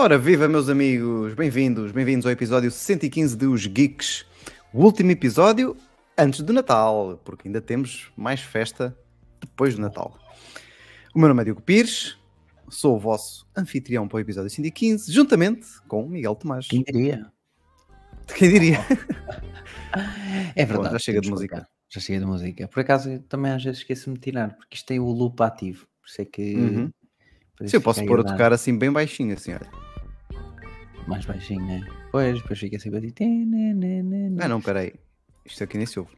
Ora, viva meus amigos, bem-vindos, bem-vindos ao episódio 115 de Os Geeks, o último episódio antes do Natal, porque ainda temos mais festa depois do Natal. O meu nome é Diogo Pires, sou o vosso anfitrião para o episódio 115, juntamente com Miguel Tomás. Quem diria? Quem diria? É verdade. Bom, já chega de música. que colocar. Já chega de música. Por acaso, também às vezes esqueço-me de tirar, porque isto tem o loop ativo. Por isso é que. Uhum. Sim, eu fica posso pôr a tocar assim bem baixinho, assim, olha. Mais baixinho, né? Pois, depois fica assim. Ah não, peraí, isto aqui nem se ouve.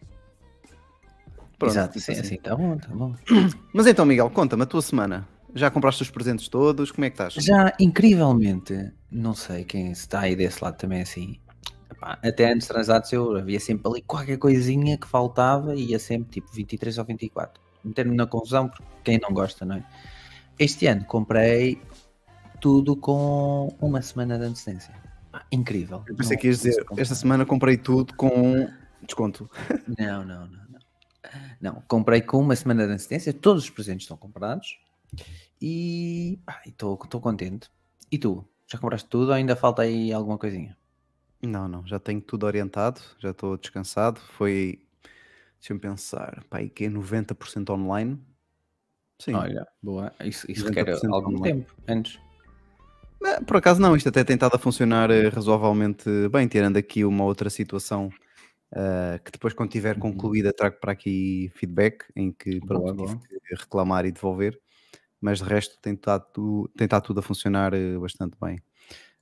Pronto, Exato, tipo sim, assim. assim, tá bom, tá bom. Mas então, Miguel, conta-me a tua semana. Já compraste os presentes todos? Como é que estás? Já, incrivelmente, não sei quem está aí desse lado também assim. Epá, até antes transados eu havia sempre ali qualquer coisinha que faltava e ia sempre tipo 23 ou 24. Meter-me na confusão porque quem não gosta, não é? Este ano comprei tudo com uma semana de antecedência. Pá, incrível. Eu pensei Não que ias dizer, esta semana comprei tudo com desconto. Não, não, não, não. Não, comprei com uma semana de antecedência, todos os presentes estão comprados e estou contente. E tu? Já compraste tudo ou ainda falta aí alguma coisinha? Não, não, já tenho tudo orientado, já estou descansado. Foi, deixa-me pensar, pá, aí que é 90% online. Sim, Olha, boa. Isso, isso 90% requer algum online. tempo antes. Por acaso não, isto até tem estado a funcionar eh, razoavelmente bem, tirando aqui uma outra situação eh, que depois quando tiver Uhum. concluída trago para aqui feedback em que pronto, Boa, boa. reclamar e devolver, mas de resto tem estado, tem estado tudo a funcionar eh, bastante bem.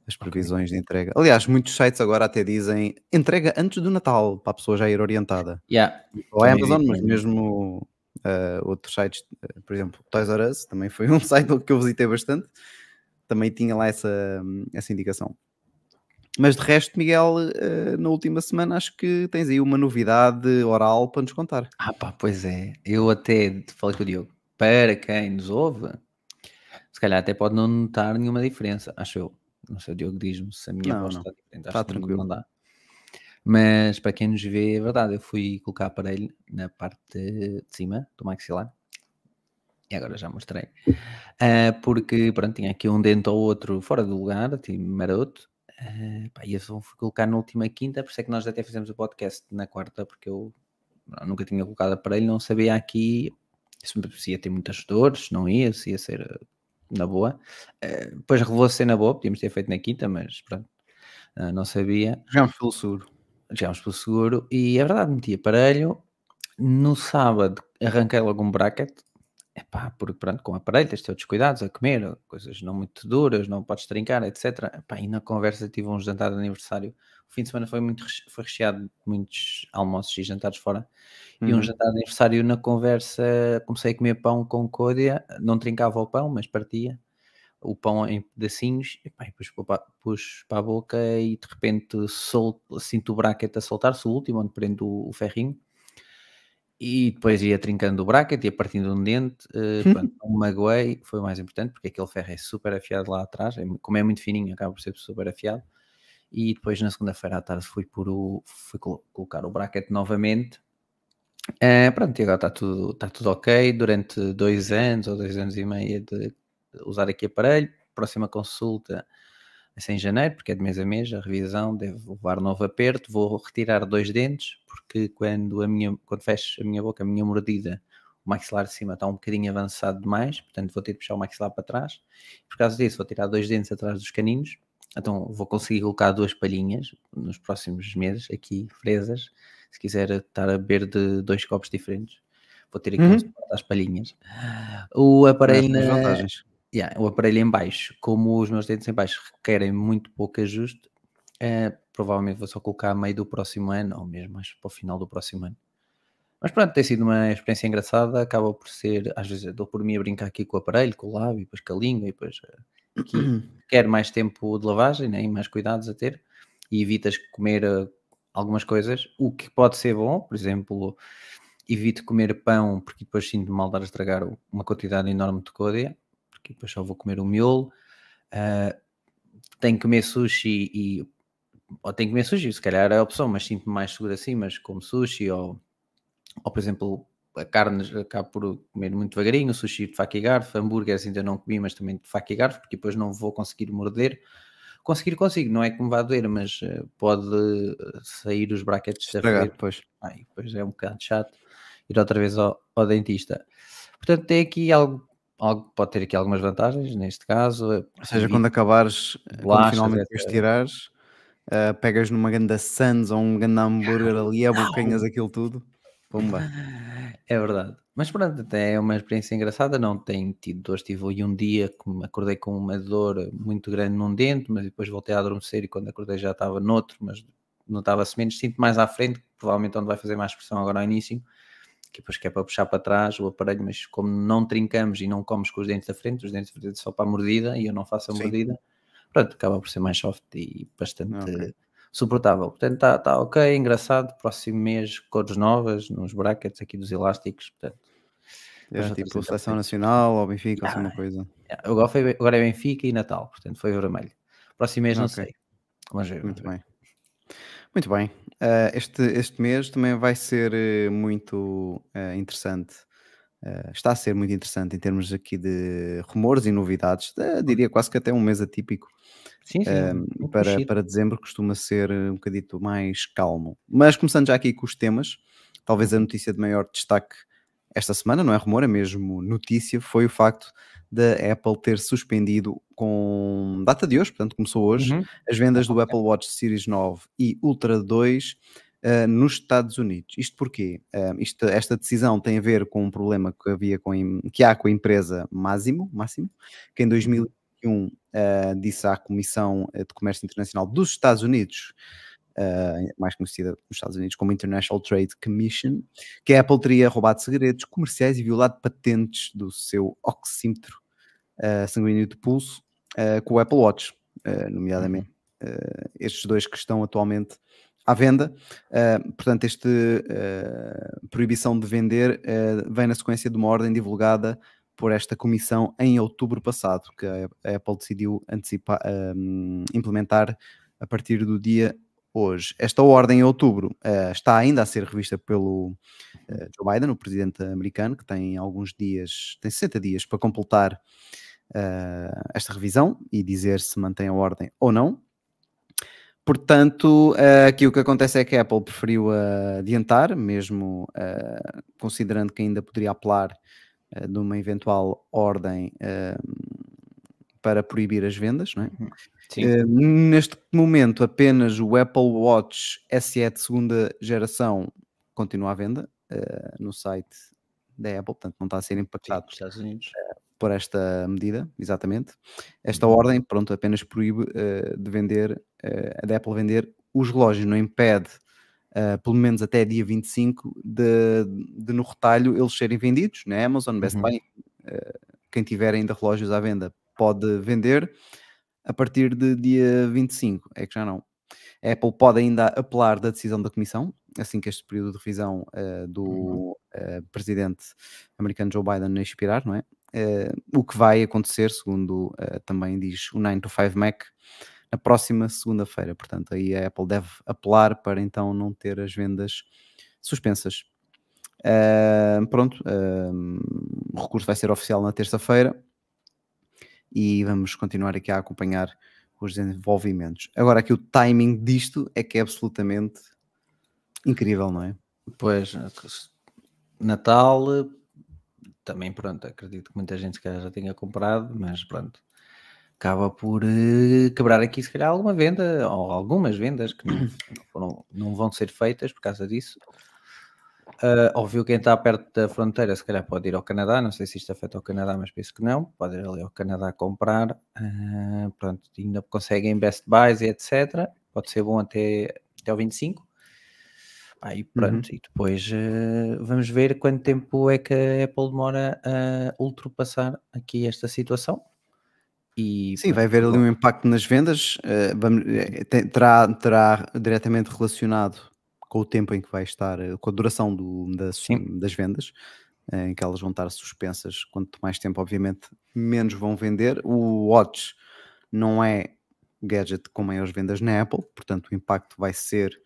As previsões de entrega. Aliás, muitos sites agora até dizem entrega antes do Natal, para a pessoa já ir orientada. Yeah. Ou a Também vi Amazon, mas mesmo eh, outros sites, por exemplo, Toys R Us, também foi um site que eu visitei bastante, também tinha lá essa, essa indicação. Mas de resto, Miguel, eh, na última semana acho que tens aí uma novidade oral para nos contar. Ah pá, pois é. Eu até falei com o Diogo. Para quem nos ouve, se calhar até pode não notar nenhuma diferença, acho eu. Não sei, o Diogo diz-me se a minha Não, voz não. está diferente. Está Acho que não- tranquilo. Não dá. Mas para quem nos vê, é verdade. Eu fui colocar aparelho na parte de cima do maxilar. E agora já mostrei. Ah, porque, pronto, tinha aqui um dente ou outro fora do lugar, tinha maroto. Uh, pá, e eu só fui colocar na última quinta, por isso é que nós até fizemos o podcast na quarta, porque eu nunca tinha colocado aparelho, não sabia aqui se, ia ter muitas dores, se não ia, se ia ser uh, na boa. Uh, depois revelou-se ser na boa, podíamos ter feito na quinta, mas pronto, uh, não sabia. Jogámos pelo seguro. Jogámos pelo seguro e é verdade, meti aparelho. No sábado arranquei logo um bracket. Epá, porque pronto, com aparelho tens de ter outros cuidados a comer, coisas não muito duras, não podes trincar, etc. Epá, e na conversa tive um jantar de aniversário. O fim de semana foi muito foi recheado de muitos almoços e jantares fora. E um Uhum. jantar de aniversário na conversa comecei a comer pão com côdea, não trincava o pão, mas partia o pão em pedacinhos epá, e pus para, pus para a boca e de repente solto, sinto o bracket a soltar-se, o último, onde prendo o, o ferrinho. E depois ia trincando o bracket, ia partindo um dente, eh, pronto, me magoei, foi o mais importante, porque aquele ferro é super afiado lá atrás, é como é muito fininho, acaba por ser super afiado. E depois na segunda-feira à tarde fui, por o, fui colo- colocar o bracket novamente. Eh, pronto, e agora está tudo, está tudo ok. Durante dois anos ou dois anos e meio de usar aqui aparelho, próxima consulta vai ser em janeiro, porque é de mês a mês, a revisão deve levar novo aperto, vou retirar dois dentes, porque quando, a minha, quando fecho a minha boca, a minha mordida, o maxilar de cima está um bocadinho avançado demais, portanto vou ter de puxar o maxilar para trás. Por causa disso, vou tirar dois dentes atrás dos caninos, então vou conseguir colocar duas palhinhas nos próximos meses, aqui, fresas, se quiser estar a beber de dois copos diferentes. Vou ter aqui Uhum. um às palhinhas. O aparelho Tens na, vantagens. Yeah, o aparelho em baixo, como os meus dentes em baixo requerem muito pouco ajuste, eh, provavelmente vou só colocar a meio do próximo ano, ou mesmo mais para o final do próximo ano. Mas pronto, tem sido uma experiência engraçada, acaba por ser, às vezes dou por mim a brincar aqui com o aparelho, com o lábio, depois com a língua, e depois eh, aqui quer mais tempo de lavagem né, e mais cuidados a ter, e evitas comer eh, algumas coisas, o que pode ser bom, por exemplo, evito comer pão, porque depois sinto mal dar a estragar uma quantidade enorme de côdea, porque depois só vou comer o miolo. Ah, tenho que comer sushi e. Ou tenho que comer sushi, se calhar é a opção, mas sinto-me mais seguro assim, mas como sushi ou, ou por exemplo, a carne acabo por comer muito devagarinho, sushi de faca e garfo, hambúrgueres ainda não comi, mas também de faca e garfo, porque depois não vou conseguir morder. Conseguir, consigo, não é que me vá doer, mas uh, pode sair os brackets da frente. Depois. Depois é um bocado chato ir outra vez ao, ao dentista. Portanto, tem aqui algo algo pode ter aqui algumas vantagens neste caso. Ou seja, quando acabares, quando finalmente depois tirares, uh, pegas numa ganda Sans ou um grande hambúrguer ali, abocanhas aquilo tudo. Pumba. É verdade. Mas pronto, até é uma experiência engraçada. Não tenho tido dores. Tive um dia que acordei com uma dor muito grande num dente, mas depois voltei a adormecer e quando acordei já estava noutro, mas notava-se menos. Sinto mais à frente, provavelmente onde vai fazer mais pressão agora ao início que depois que é para puxar para trás o aparelho, mas como não trincamos e não comes com os dentes da frente, os dentes da frente só para a mordida e eu não faço a Sim. mordida, pronto, acaba por ser mais soft e bastante okay. suportável. Portanto, está tá ok, engraçado. Próximo mês, cores novas nos brackets aqui dos elásticos. Portanto, é, tipo seleção nacional ou Benfica, ah, alguma coisa. Agora, foi, agora é Benfica e Natal, portanto foi vermelho. Próximo mês okay. não sei. Vamos ver. Muito bem. Muito bem. Uh, este, este mês também vai ser uh, muito uh, interessante. está a ser muito interessante em termos aqui de rumores e novidades. diria quase que até um mês atípico. Sim, sim, para, para dezembro costuma ser um bocadito mais calmo. Mas começando já aqui com os temas, talvez a notícia de maior destaque esta semana, não é rumor, é mesmo notícia, foi o facto da Apple ter suspendido com data de hoje, portanto começou hoje, uhum. as vendas do Apple Watch Series 9 e Ultra 2 uh, eh, nos Estados Unidos. Isto porquê? Uh, isto, esta decisão tem a ver com um problema que, havia com, que há com a empresa Máximo, Máximo que em 2021 uh, eh, disse à Comissão de Comércio Internacional dos Estados Unidos Uh, mais conhecida nos Estados Unidos como International Trade Commission, que a Apple teria roubado segredos comerciais e violado patentes do seu oxímetro uh, sanguíneo de pulso uh, com o Apple Watch, nomeadamente uhum. estes dois que estão atualmente à venda. portanto, esta proibição de vender vem na sequência de uma ordem divulgada por esta comissão em outubro passado, que a Apple decidiu antecipar, implementar a partir do dia hoje. Esta ordem em outubro uh, está ainda a ser revista pelo uh, Joe Biden, o presidente americano, que tem alguns dias, tem 60 dias para completar uh, esta revisão e dizer se mantém a ordem ou não. Portanto, aqui o que acontece é que a Apple preferiu adiantar, mesmo considerando que ainda poderia apelar de uma eventual ordem para proibir as vendas, não é? Uh, neste momento, apenas o Apple Watch SE de segunda geração continua à venda uh, no site da Apple, portanto não está a ser impactado Sim, uh, por esta medida, exatamente. Esta uhum. ordem, pronto, apenas proíbe de vender, da Apple vender os relógios, não impede, pelo menos até dia 25, de, de no retalho eles serem vendidos na Amazon, Best uhum. Buy, quem tiver ainda relógios à venda pode vender a partir de dia 25, é que já não. A Apple pode ainda apelar da decisão da Comissão, assim que este período de revisão uh, do uh, presidente americano Joe Biden expirar, não é? Uh, o que vai acontecer, segundo também diz o 9 to 5 Mac, na próxima segunda-feira. Portanto, aí a Apple deve apelar para então não ter as vendas suspensas. pronto, o recurso vai ser oficial na terça-feira e vamos continuar aqui a acompanhar os desenvolvimentos. Agora, aqui o timing disto é que é absolutamente incrível, não é? Pois, Natal também, pronto, acredito que muita gente se calhar já tenha comprado, mas pronto, acaba por uh, quebrar aqui se calhar alguma venda, ou algumas vendas que não, foram, não vão ser feitas por causa disso. Uh, óbvio, quem está perto da fronteira, se calhar pode ir ao Canadá. Não sei se isto afeta o Canadá, mas penso que não. Pode ir ali ao Canadá comprar. Uh, pronto, ainda conseguem Best Buys e etc. Pode ser bom até, até ao 25. Aí pronto, uhum. e depois uh, vamos ver quanto tempo é que a Apple demora a ultrapassar aqui esta situação. E, Sim, vai haver ali um impacto nas vendas, vamos, terá, terá diretamente relacionado com o tempo em que vai estar, eh, com a duração do, das, das vendas, eh, em que elas vão estar suspensas. Quanto mais tempo, obviamente, menos vão vender. O Watch não é gadget com maiores vendas na Apple, portanto o impacto vai ser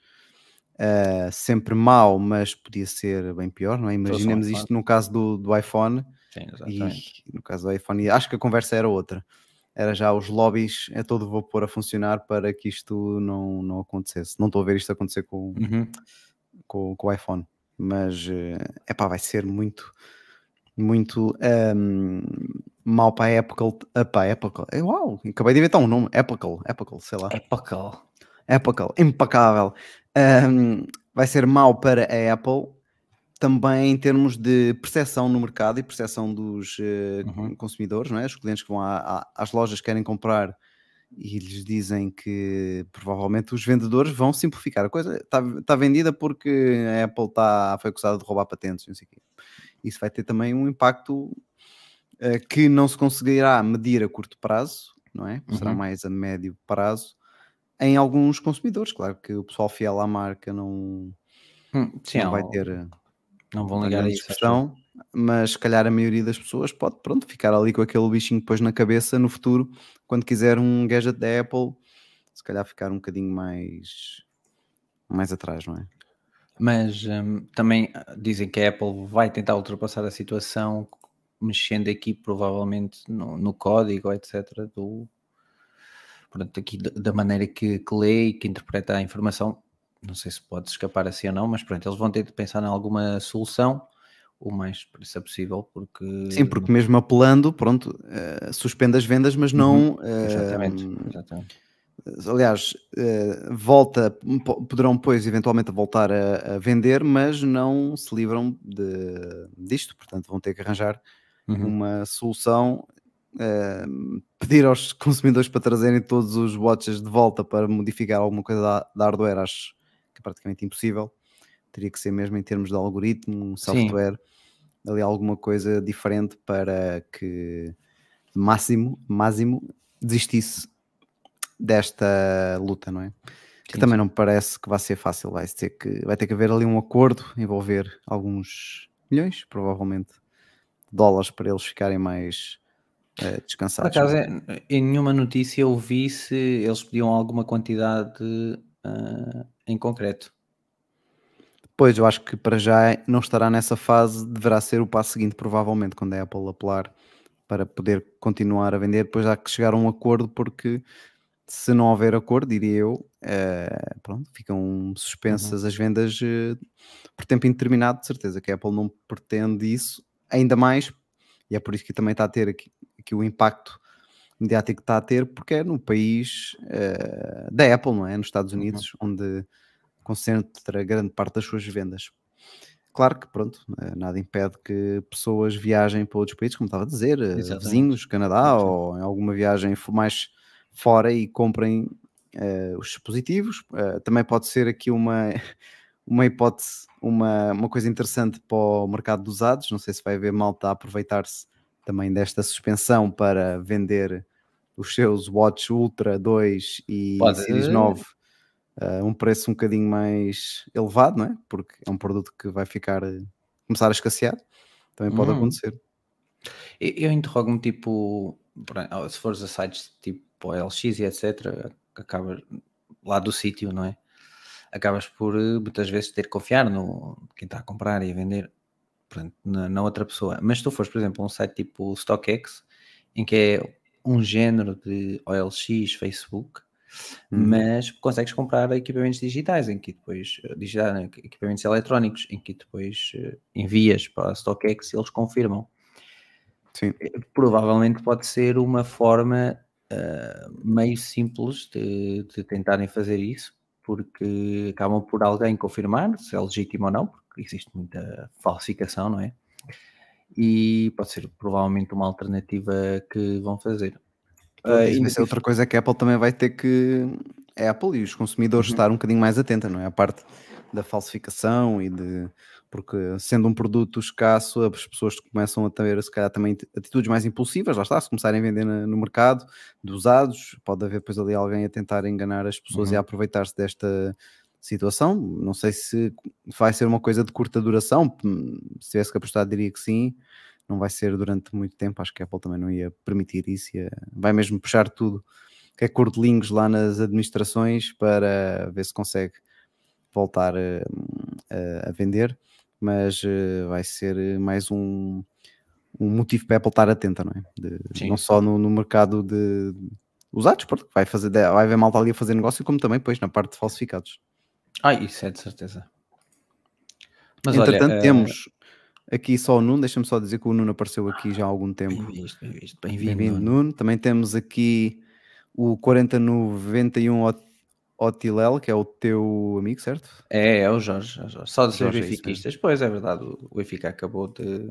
uh, sempre mau, mas podia ser bem pior, não é? Imaginemos isto no caso do, do iPhone Sim, e no caso do iPhone, acho que a conversa era outra. Era já os lobbies a todo vapor a funcionar para que isto não, não acontecesse. Não estou a ver isto acontecer com, Uhum. com, com o iPhone, mas é pá, vai ser muito, muito um, mal para a Apple. Para a Apple. É, uau, acabei de inventar um nome: Apple, Apple, sei lá. Apple. Apple, impecável. Um, vai ser mau para a Apple também em termos de percepção no mercado e percepção dos uh, uhum. consumidores, não é? Os clientes que vão às lojas querem comprar e lhes dizem que provavelmente os vendedores vão simplificar a coisa. Está, está vendida porque a Apple está, foi acusada de roubar patentes, não sei o quê. Isso vai ter também um impacto uh, que não se conseguirá medir a curto prazo, não é? Será uhum. mais a médio prazo em alguns consumidores. Claro que o pessoal fiel à marca não, hum, sim, não vai ter não vão ligar a isso. Discussão, mas se calhar a maioria das pessoas pode pronto, ficar ali com aquele bichinho depois na cabeça no futuro, quando quiser um gadget da Apple, se calhar ficar um bocadinho mais, mais atrás, não é? Mas hum, também ah, dizem que a Apple vai tentar ultrapassar a situação mexendo aqui provavelmente no, no código, etc. Do, portanto, aqui da maneira que, que lê e que interpreta a informação, não sei se pode escapar assim ou não, mas pronto, eles vão ter de pensar em alguma solução o mais depressa possível, porque... Sim, porque mesmo apelando, pronto, uh, suspende as vendas, mas não... Uhum. Uh, exatamente, exatamente. Aliás, uh, volta, poderão depois eventualmente voltar a, a, vender, mas não se livram de, disto, portanto vão ter que arranjar uhum. uma solução Uh, pedir aos consumidores para trazerem todos os watches de volta para modificar alguma coisa da, da hardware, acho que é praticamente impossível. Teria que ser mesmo em termos de algoritmo, software, Sim. ali alguma coisa diferente para que máximo, máximo desistisse desta luta, não é? Que sim, também não parece que vai ser fácil, vai ter, que, vai ter que haver ali um acordo, envolver alguns milhões, provavelmente, dólares para eles ficarem mais uh, descansados. Por acaso, em nenhuma notícia eu vi se eles pediam alguma quantidade uh, em concreto. Pois, eu acho que para já não estará nessa fase, deverá ser o passo seguinte, provavelmente, quando a Apple apelar para poder continuar a vender. Depois há que chegar a um acordo, porque se não houver acordo, diria eu, uh, pronto, ficam suspensas uhum. as vendas uh, por tempo indeterminado, de certeza que a Apple não pretende isso, ainda mais, e é por isso que também está a ter aqui, aqui o impacto mediático que está a ter, porque é no país uh, da Apple, não é? Nos Estados uhum. Unidos, uhum. onde concentra grande parte das suas vendas. Claro que, pronto, eh, nada impede que pessoas viajem para outros países, como estava a dizer, eh, Exatamente. vizinhos, Canadá, ou em alguma viagem mais fora e comprem uh, os dispositivos. Uh, também pode ser aqui uma, uma hipótese, uma, uma coisa interessante para o mercado dos usados. Não sei se vai haver malta a aproveitar-se também desta suspensão para vender os seus Watch Ultra 2 e Pode. Series 9 uh, eh, um preço um bocadinho mais elevado, não é? Porque é um produto que vai ficar começar a escassear. Também pode hum. acontecer. Eu, eu interrogo-me tipo, se fores a sites tipo LX e etc, acabas lá do sítio, não é? Acabas por eh, muitas vezes ter que confiar no quem está a comprar e a vender portanto, na, na, outra pessoa. Mas se tu fores, por exemplo, a um site tipo StockX, em que é um género de OLX, Facebook, hum. mas consegues comprar equipamentos digitais, em que depois, eh, digital, equipamentos eletrónicos, em que depois eh, envias para a StockX e eles confirmam. Sim. Eh, provavelmente pode ser uma forma uh, meio simples de, de tentarem fazer isso, porque acabam por alguém confirmar se é legítimo ou não, porque existe muita falsificação, não é? E pode ser provavelmente uma alternativa que vão fazer. Uh, e é outra coisa que a Apple também vai ter que. É a Apple e os consumidores uhum. estar um bocadinho mais atenta, não é? A parte da falsificação e de. Porque sendo um produto escasso, as pessoas começam a ter, se calhar, também atitudes mais impulsivas, lá está, se começarem a vender no mercado de usados, pode haver depois ali alguém a tentar enganar as pessoas uhum. e a aproveitar-se desta situação. Não sei se vai ser uma coisa de curta duração. Se tivesse que apostar, diria que sim. Não vai ser durante muito tempo. Acho que a Apple também não ia permitir isso. Ia... vai mesmo puxar tudo que é cordelinhos lá nas administrações para ver se consegue voltar a, a vender. Mas uh, vai ser mais um, um motivo para a Apple estar atenta, não é? De, não só no, no mercado de, de usados, porque vai, fazer, vai haver malta ali a fazer negócio, como também depois na parte de falsificados. Ah, isso é de certeza. Mas Entretanto, olha, temos uh... aqui só o Nuno, deixa-me só dizer que o Nuno apareceu aqui já há algum tempo. Bem visto, bem bem-vindo, bem Nuno. Também temos aqui o 4091 Otilel, que é o teu amigo, certo? É, é o Jorge. É o Jorge. Só de ser benfiquistas. É pois é verdade, o Benfica acabou de.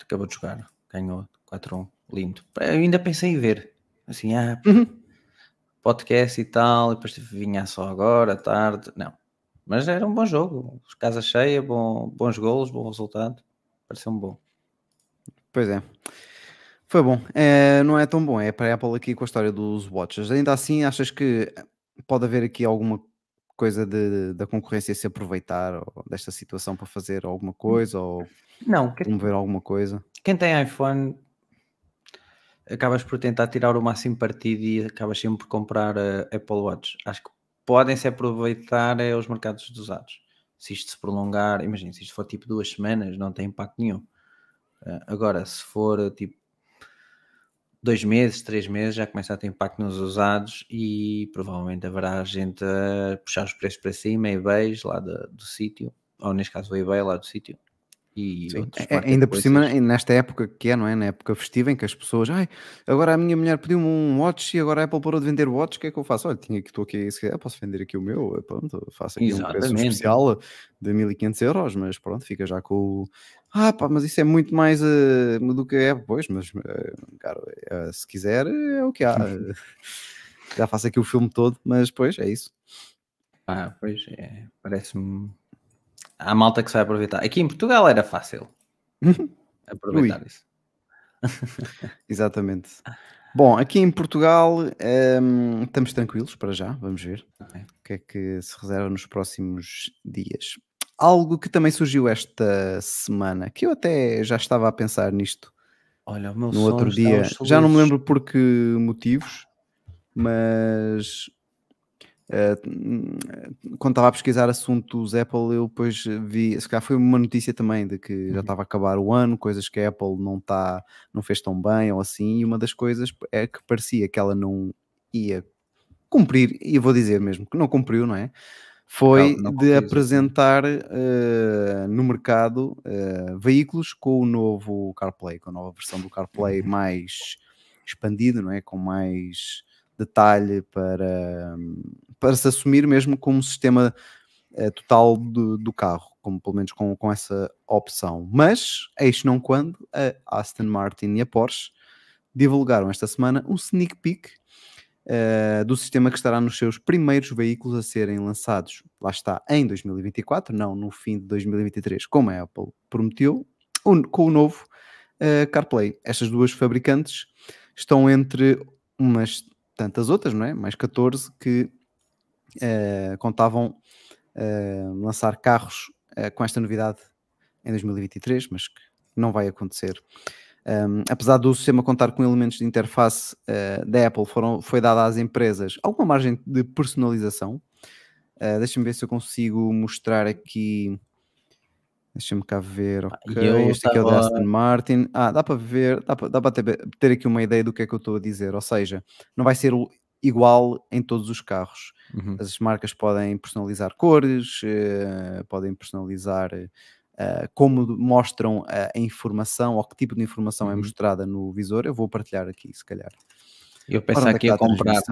acabou de jogar, ganhou 4-1, lindo. Eu ainda pensei em ver, assim, ah, uhum. Podcast e tal, e depois vinha só agora, tarde. Não, mas era um bom jogo, casa cheia, bom, bons golos, bom resultado, pareceu-me bom. Pois é. Foi bom. É, não é tão bom. É para a Apple aqui com a história dos watches. Ainda assim, achas que pode haver aqui alguma coisa de, da concorrência se aproveitar ou desta situação para fazer alguma coisa ou não, promover alguma coisa? Quem tem iPhone acabas por tentar tirar o máximo partido e acabas sempre por comprar a Apple Watch. Acho que podem se aproveitar é, os mercados dos usados. Se isto se prolongar, imagina, se isto for tipo duas semanas, não tem impacto nenhum. Uh, agora, se for tipo dois meses, três meses, já começa a ter impacto nos usados e provavelmente haverá gente a puxar os preços para cima, eBays lá do, do sítio, ou neste caso o eBay lá do sítio. E é, ainda por cima, nesta época que é, não é? Na época festiva em que as pessoas, ai, agora a minha mulher pediu-me um watch e agora a Apple parou de vender watch, o que é que eu faço? Olha, tinha que estou aqui, se quiser, posso vender aqui o meu, pronto, faço aqui Exatamente. um preço especial de 1500 euros, mas pronto, fica já com o, ah, pá, mas isso é muito mais uh, do que é, pois, mas, uh, cara, uh, se quiser, é o que há. Já faço aqui o filme todo, mas, pois, é isso. Ah, pois, é, parece-me... Há malta que se vai aproveitar. Aqui em Portugal era fácil aproveitar Ui. isso. Exatamente. Bom, aqui em Portugal um, estamos tranquilos para já, vamos ver okay. o que é que se reserva nos próximos dias algo que também surgiu esta semana, que eu até já estava a pensar nisto. Olha, no outro dia, já não me lembro por que motivos, mas uh, quando estava a pesquisar assuntos Apple, eu depois vi, se calhar foi uma notícia também de que uhum. já estava a acabar o ano, coisas que a Apple não, tá, não fez tão bem ou assim, e uma das coisas é que parecia que ela não ia cumprir, e eu vou dizer mesmo que não cumpriu, não é? foi não, não de apresentar uh, no mercado uh, veículos com o novo CarPlay, com a nova versão do CarPlay uhum. mais expandido, não é? Com mais detalhe para, para se assumir mesmo como sistema uh, total do, do, carro, como pelo menos com, com essa opção. Mas, eis não quando, a Aston Martin e a Porsche divulgaram esta semana um sneak peek uh, do sistema que estará nos seus primeiros veículos a serem lançados, lá está, em 2024, não no fim de 2023, como a Apple prometeu, com o novo uh, CarPlay. Estas duas fabricantes estão entre umas tantas outras, não é? Mais 14 que contavam lançar carros com esta novidade em 2023, mas que não vai acontecer. Um, apesar do sistema contar com elementos de interface uh, da Apple, foram, foi dada às empresas alguma margem de personalização. Uh, Deixa-me ver se eu consigo mostrar aqui. Deixa-me cá ver. Ah, ok, este aqui é o da Aston Martin. Ah, dá para ver, dá para, dá para ter, ter, aqui uma ideia do que é que eu estou a dizer. Ou seja, não vai ser igual em todos os carros. Uhum. As marcas podem personalizar cores, uh, podem personalizar uh, como mostram a, a, informação ou que tipo de informação é uhum. é mostrada no visor. Eu vou partilhar aqui, se calhar. Eu pensava é que ia comprar.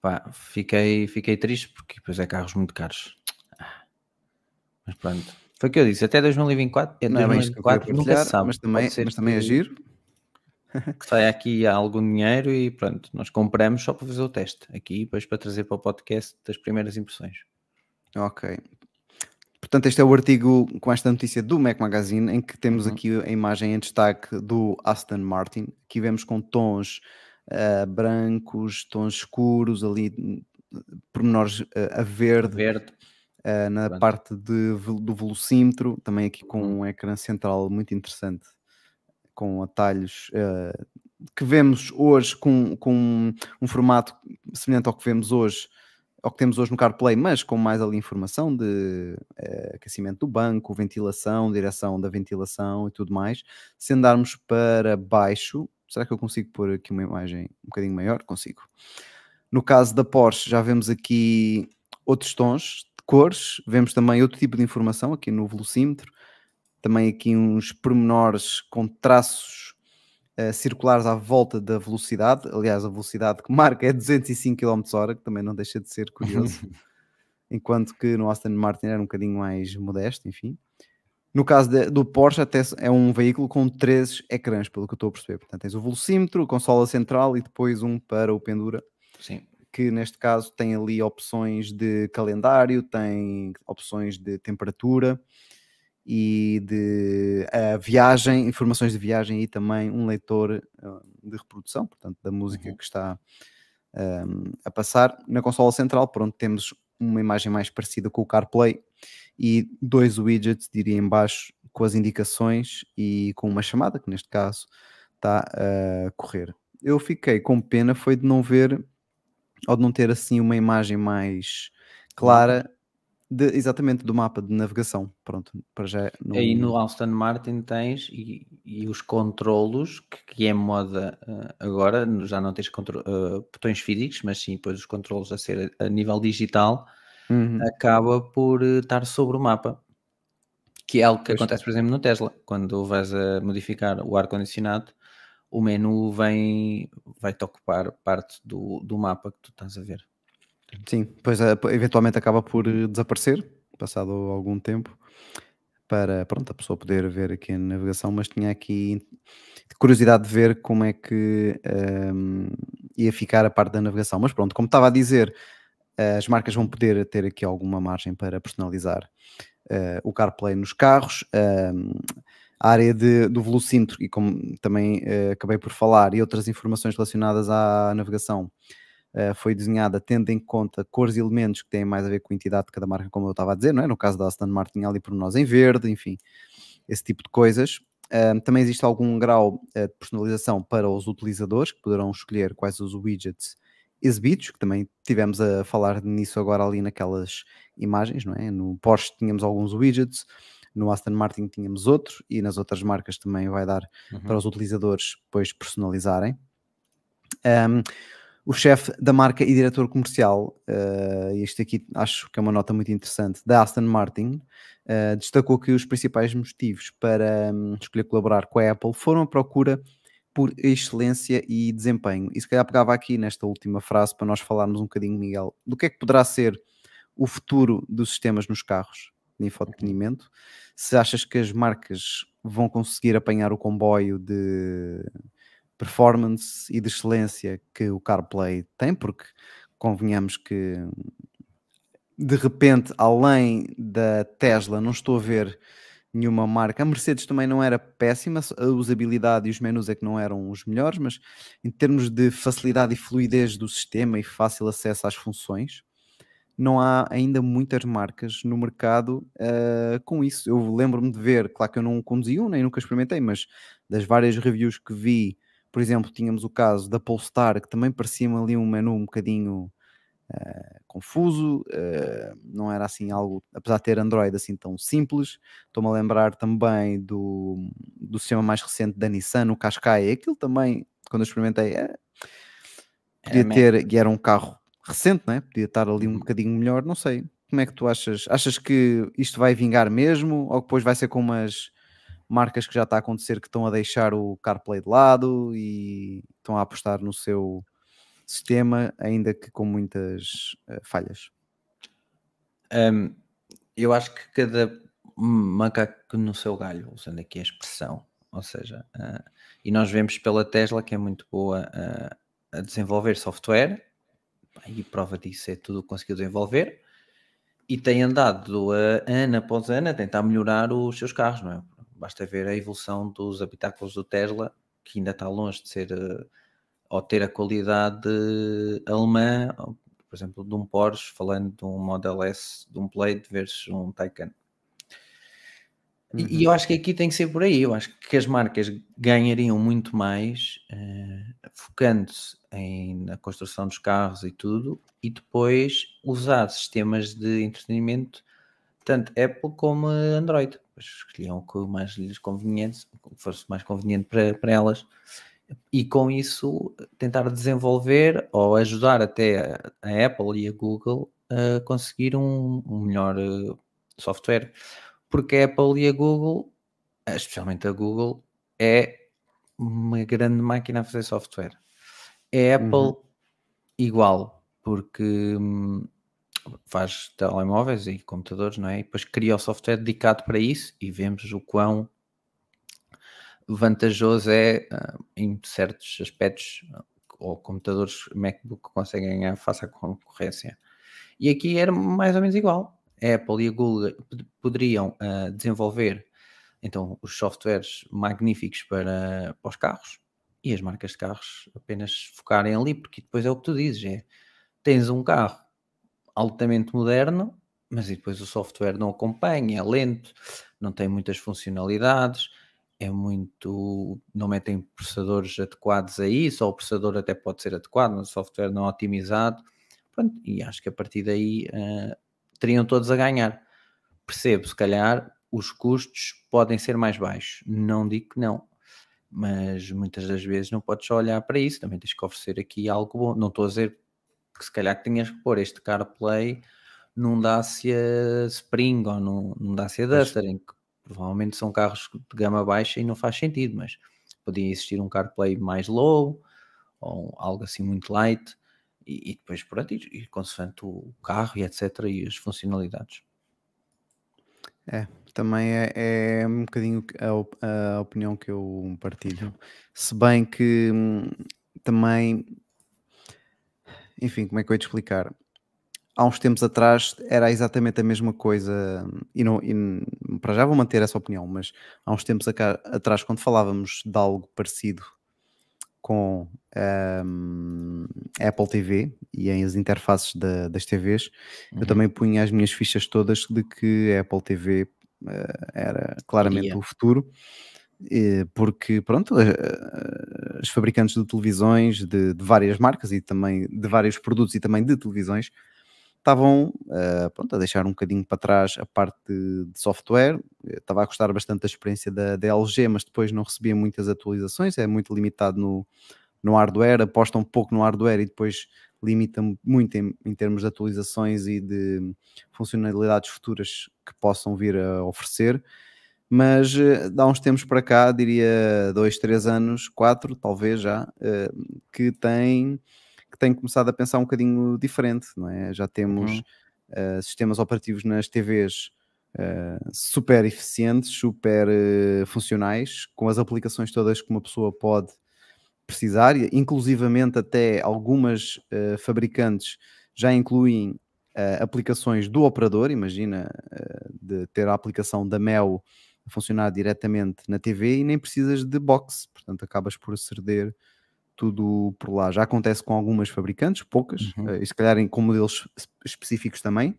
Pá, fiquei, fiquei triste porque depois é carros muito caros. Mas pronto. Foi o que eu disse, até 2024, não 2024 é nunca sabe. Mas também, mas também é giro. Que saia aqui algum dinheiro e pronto, nós compramos só para fazer o teste aqui, depois para trazer para o podcast das primeiras impressões. Ok. Portanto, este é o artigo com esta notícia do Mac Magazine, em que temos uhum. aqui a imagem em destaque do Aston Martin. Aqui vemos com tons uh, brancos, tons escuros, ali pormenores uh, a verde, verde. Uh, na Pronto. parte de, do velocímetro, também aqui com uhum. um ecrã central muito interessante, com atalhos que vemos hoje com, com um formato semelhante ao que vemos hoje ao que temos hoje no CarPlay, mas com mais ali informação de uh, aquecimento do banco, ventilação, direção da ventilação e tudo mais. Se andarmos para baixo, será que eu consigo pôr aqui uma imagem um bocadinho maior? Consigo. No caso da Porsche, já vemos aqui outros tons cores, vemos também outro tipo de informação aqui no velocímetro, também aqui uns pormenores com traços uh, circulares à volta da velocidade. Aliás, a velocidade que marca é 205 km h que também não deixa de ser curioso. Enquanto que no Aston Martin era um bocadinho mais modesto, enfim. No caso de, do Porsche, até é um veículo com três ecrãs, pelo que eu estou a perceber. Portanto, tens o velocímetro, a consola central e depois um para o pendura. Sim. Que neste caso tem ali opções de calendário, tem opções de temperatura e de uh, viagem, informações de viagem e também um leitor uh, de reprodução, portanto, da música uhum. que está um, a passar. Na consola central, pronto, temos uma imagem mais parecida com o CarPlay e dois widgets, diria em baixo, com as indicações e com uma chamada, que neste caso está a correr. Eu fiquei com pena foi de não ver, ou de não ter assim uma imagem mais clara de, exatamente do mapa de navegação. Pronto, para já. Não... Aí no Aston Martin tens e, e os controlos, que, que é moda uh, agora, já não tens uh, botões físicos, mas sim, depois os controlos a ser a, a nível digital, uhum. acaba por uh, estar sobre o mapa. Que é algo que pois acontece, por exemplo, no Tesla, quando vais a modificar o ar-condicionado, o menu vem, vai-te ocupar parte do, do mapa que tu estás a ver. Sim, depois uh, eventualmente acaba por uh, desaparecer, passado algum tempo, para pronto, a pessoa poder ver aqui a navegação, mas tinha aqui curiosidade de ver como é que um, ehm, ia ficar a parte da navegação. Mas pronto, como estava a dizer, as marcas vão poder ter aqui alguma margem para personalizar uh, o CarPlay nos carros. Ehm, a área de, do velocímetro, e como também uh, acabei por falar, e outras informações relacionadas à navegação, uh, foi desenhada tendo em conta cores e elementos que têm mais a ver com a entidade de cada marca, como eu estava a dizer, não é? No caso da Aston Martin, ali por nós em verde, enfim, esse tipo de coisas. Uh, também existe algum grau uh, de personalização para os utilizadores, que poderão escolher quais os widgets exibidos, que também tivemos a falar nisso agora ali naquelas imagens, não é? No Porsche tínhamos alguns widgets, no Aston Martin tínhamos outros, e nas outras marcas também vai dar uhum. para os utilizadores depois personalizarem. Um, o chefe da marca e diretor comercial, uh, este aqui acho que é uma nota muito interessante, da Aston Martin, uh, destacou que os principais motivos para um, escolher colaborar com a Apple foram a procura por excelência e desempenho. E se calhar pegava aqui nesta última frase para nós falarmos um bocadinho, Miguel, do que é que poderá ser o futuro dos sistemas nos carros de infotenimento. Se achas que as marcas vão conseguir apanhar o comboio de performance e de excelência que o CarPlay tem, porque convenhamos que de repente, além da Tesla, não estou a ver nenhuma marca. A Mercedes também não era péssima, a usabilidade e os menus é que não eram os melhores, mas em termos de facilidade e fluidez do sistema e fácil acesso às funções, não há ainda muitas marcas no mercado uh, com isso. Eu lembro-me de ver, claro que eu não conduzi um, nem nunca experimentei, mas das várias reviews que vi por exemplo, tínhamos o caso da Polestar, que também parecia ali um menu um bocadinho uh, confuso, uh, não era assim algo, apesar de ter Android assim tão simples. Estou-me a lembrar também do, do sistema mais recente da Nissan, o Qashqai, aquilo também, quando eu experimentei, é, podia é ter, e era um carro recente, né? podia estar ali um uhum. bocadinho melhor, não sei. Como é que tu achas? Achas que isto vai vingar mesmo? Ou depois vai ser como as marcas que já está a acontecer que estão a deixar o CarPlay de lado e estão a apostar no seu sistema, ainda que com muitas uh, falhas? Um, eu acho que cada macaco no seu galho, usando aqui a expressão, ou seja, uh, e nós vemos pela Tesla que é muito boa uh, a desenvolver software, e prova disso é tudo que conseguiu desenvolver, e tem andado a, ano após ano a tentar melhorar os seus carros, não é? Basta ver a evolução dos habitáculos do Tesla, que ainda está longe de ser uh, ou ter a qualidade alemã, por exemplo, de um Porsche, falando de um Model S, de um Plate versus um Taycan. Uhum. E eu acho que aqui tem que ser por aí. Eu acho que as marcas ganhariam muito mais uh, focando-se na construção dos carros e tudo, e depois usar sistemas de entretenimento, tanto Apple como Android. Escolhiam o que mais lhes conveniente, o que fosse mais conveniente para, para elas, e com isso tentar desenvolver ou ajudar até a, a Apple e a Google a conseguir um, um melhor uh, software porque a Apple e a Google, especialmente a Google, é uma grande máquina a fazer software. É Apple uhum. igual, porque hum, faz telemóveis e computadores, não é? E depois cria o software dedicado para isso e vemos o quão vantajoso é uh, em certos aspectos ou computadores MacBook conseguem ganhar face à concorrência. E aqui era mais ou menos igual a Apple e a Google poderiam uh, desenvolver então os softwares magníficos para, para os carros e as marcas de carros apenas focarem ali, porque depois é o que tu dizes, é tens um carro altamente moderno, mas depois o software não acompanha, é lento, não tem muitas funcionalidades, é muito. não metem processadores adequados a isso, ou o processador até pode ser adequado, mas o software não otimizado. Pronto, e acho que a partir daí uh, teriam todos a ganhar. Percebo, se calhar os custos podem ser mais baixos. Não digo que não, mas muitas das vezes não podes só olhar para isso, também tens que oferecer aqui algo bom. Não estou a dizer que se calhar que tinhas que pôr este CarPlay num Dacia Spring ou num, num Dacia Duster, em que provavelmente são carros de gama baixa e não faz sentido, mas podia existir um CarPlay mais low ou algo assim muito light e, e depois pronto, e, e consoante o carro e etc. e as funcionalidades. É, também é, é um bocadinho a, a, opinião que eu partilho. Se bem que hum, também, enfim, como é que eu ia te explicar? Há uns tempos atrás era exatamente a mesma coisa, e, não, e para já vou manter essa opinião, mas há uns tempos atrás, quando falávamos de algo parecido com um, Apple TV e em as interfaces da, das TVs, uhum. eu também punha as minhas fichas todas de que a Apple TV uh, era claramente o futuro, porque pronto, os fabricantes de televisões de, de, várias marcas e também de vários produtos e também de televisões estavam uh, pronto, a deixar um bocadinho para trás a parte de, de software. Estava a gostar bastante da experiência da, da, LG, mas depois não recebia muitas atualizações, é muito limitado no, no hardware, aposta um pouco no hardware e depois limita muito em, em termos de atualizações e de funcionalidades futuras que possam vir a oferecer. Mas uh, há uns tempos para cá, diria dois, três anos, quatro, talvez já, uh, que tem que tem começado a pensar um bocadinho diferente, não é? Já temos uhum. uh, sistemas operativos nas TVs uh, super eficientes, super uh, funcionais, com as aplicações todas que uma pessoa pode precisar, inclusivamente até algumas fabricantes já incluem aplicações do operador, imagina de ter a aplicação da Mel a funcionar diretamente na TV e nem precisas de box, portanto acabas por aceder tudo por lá. Já acontece com algumas fabricantes, poucas, uhum. uh, e se calhar com modelos específicos também,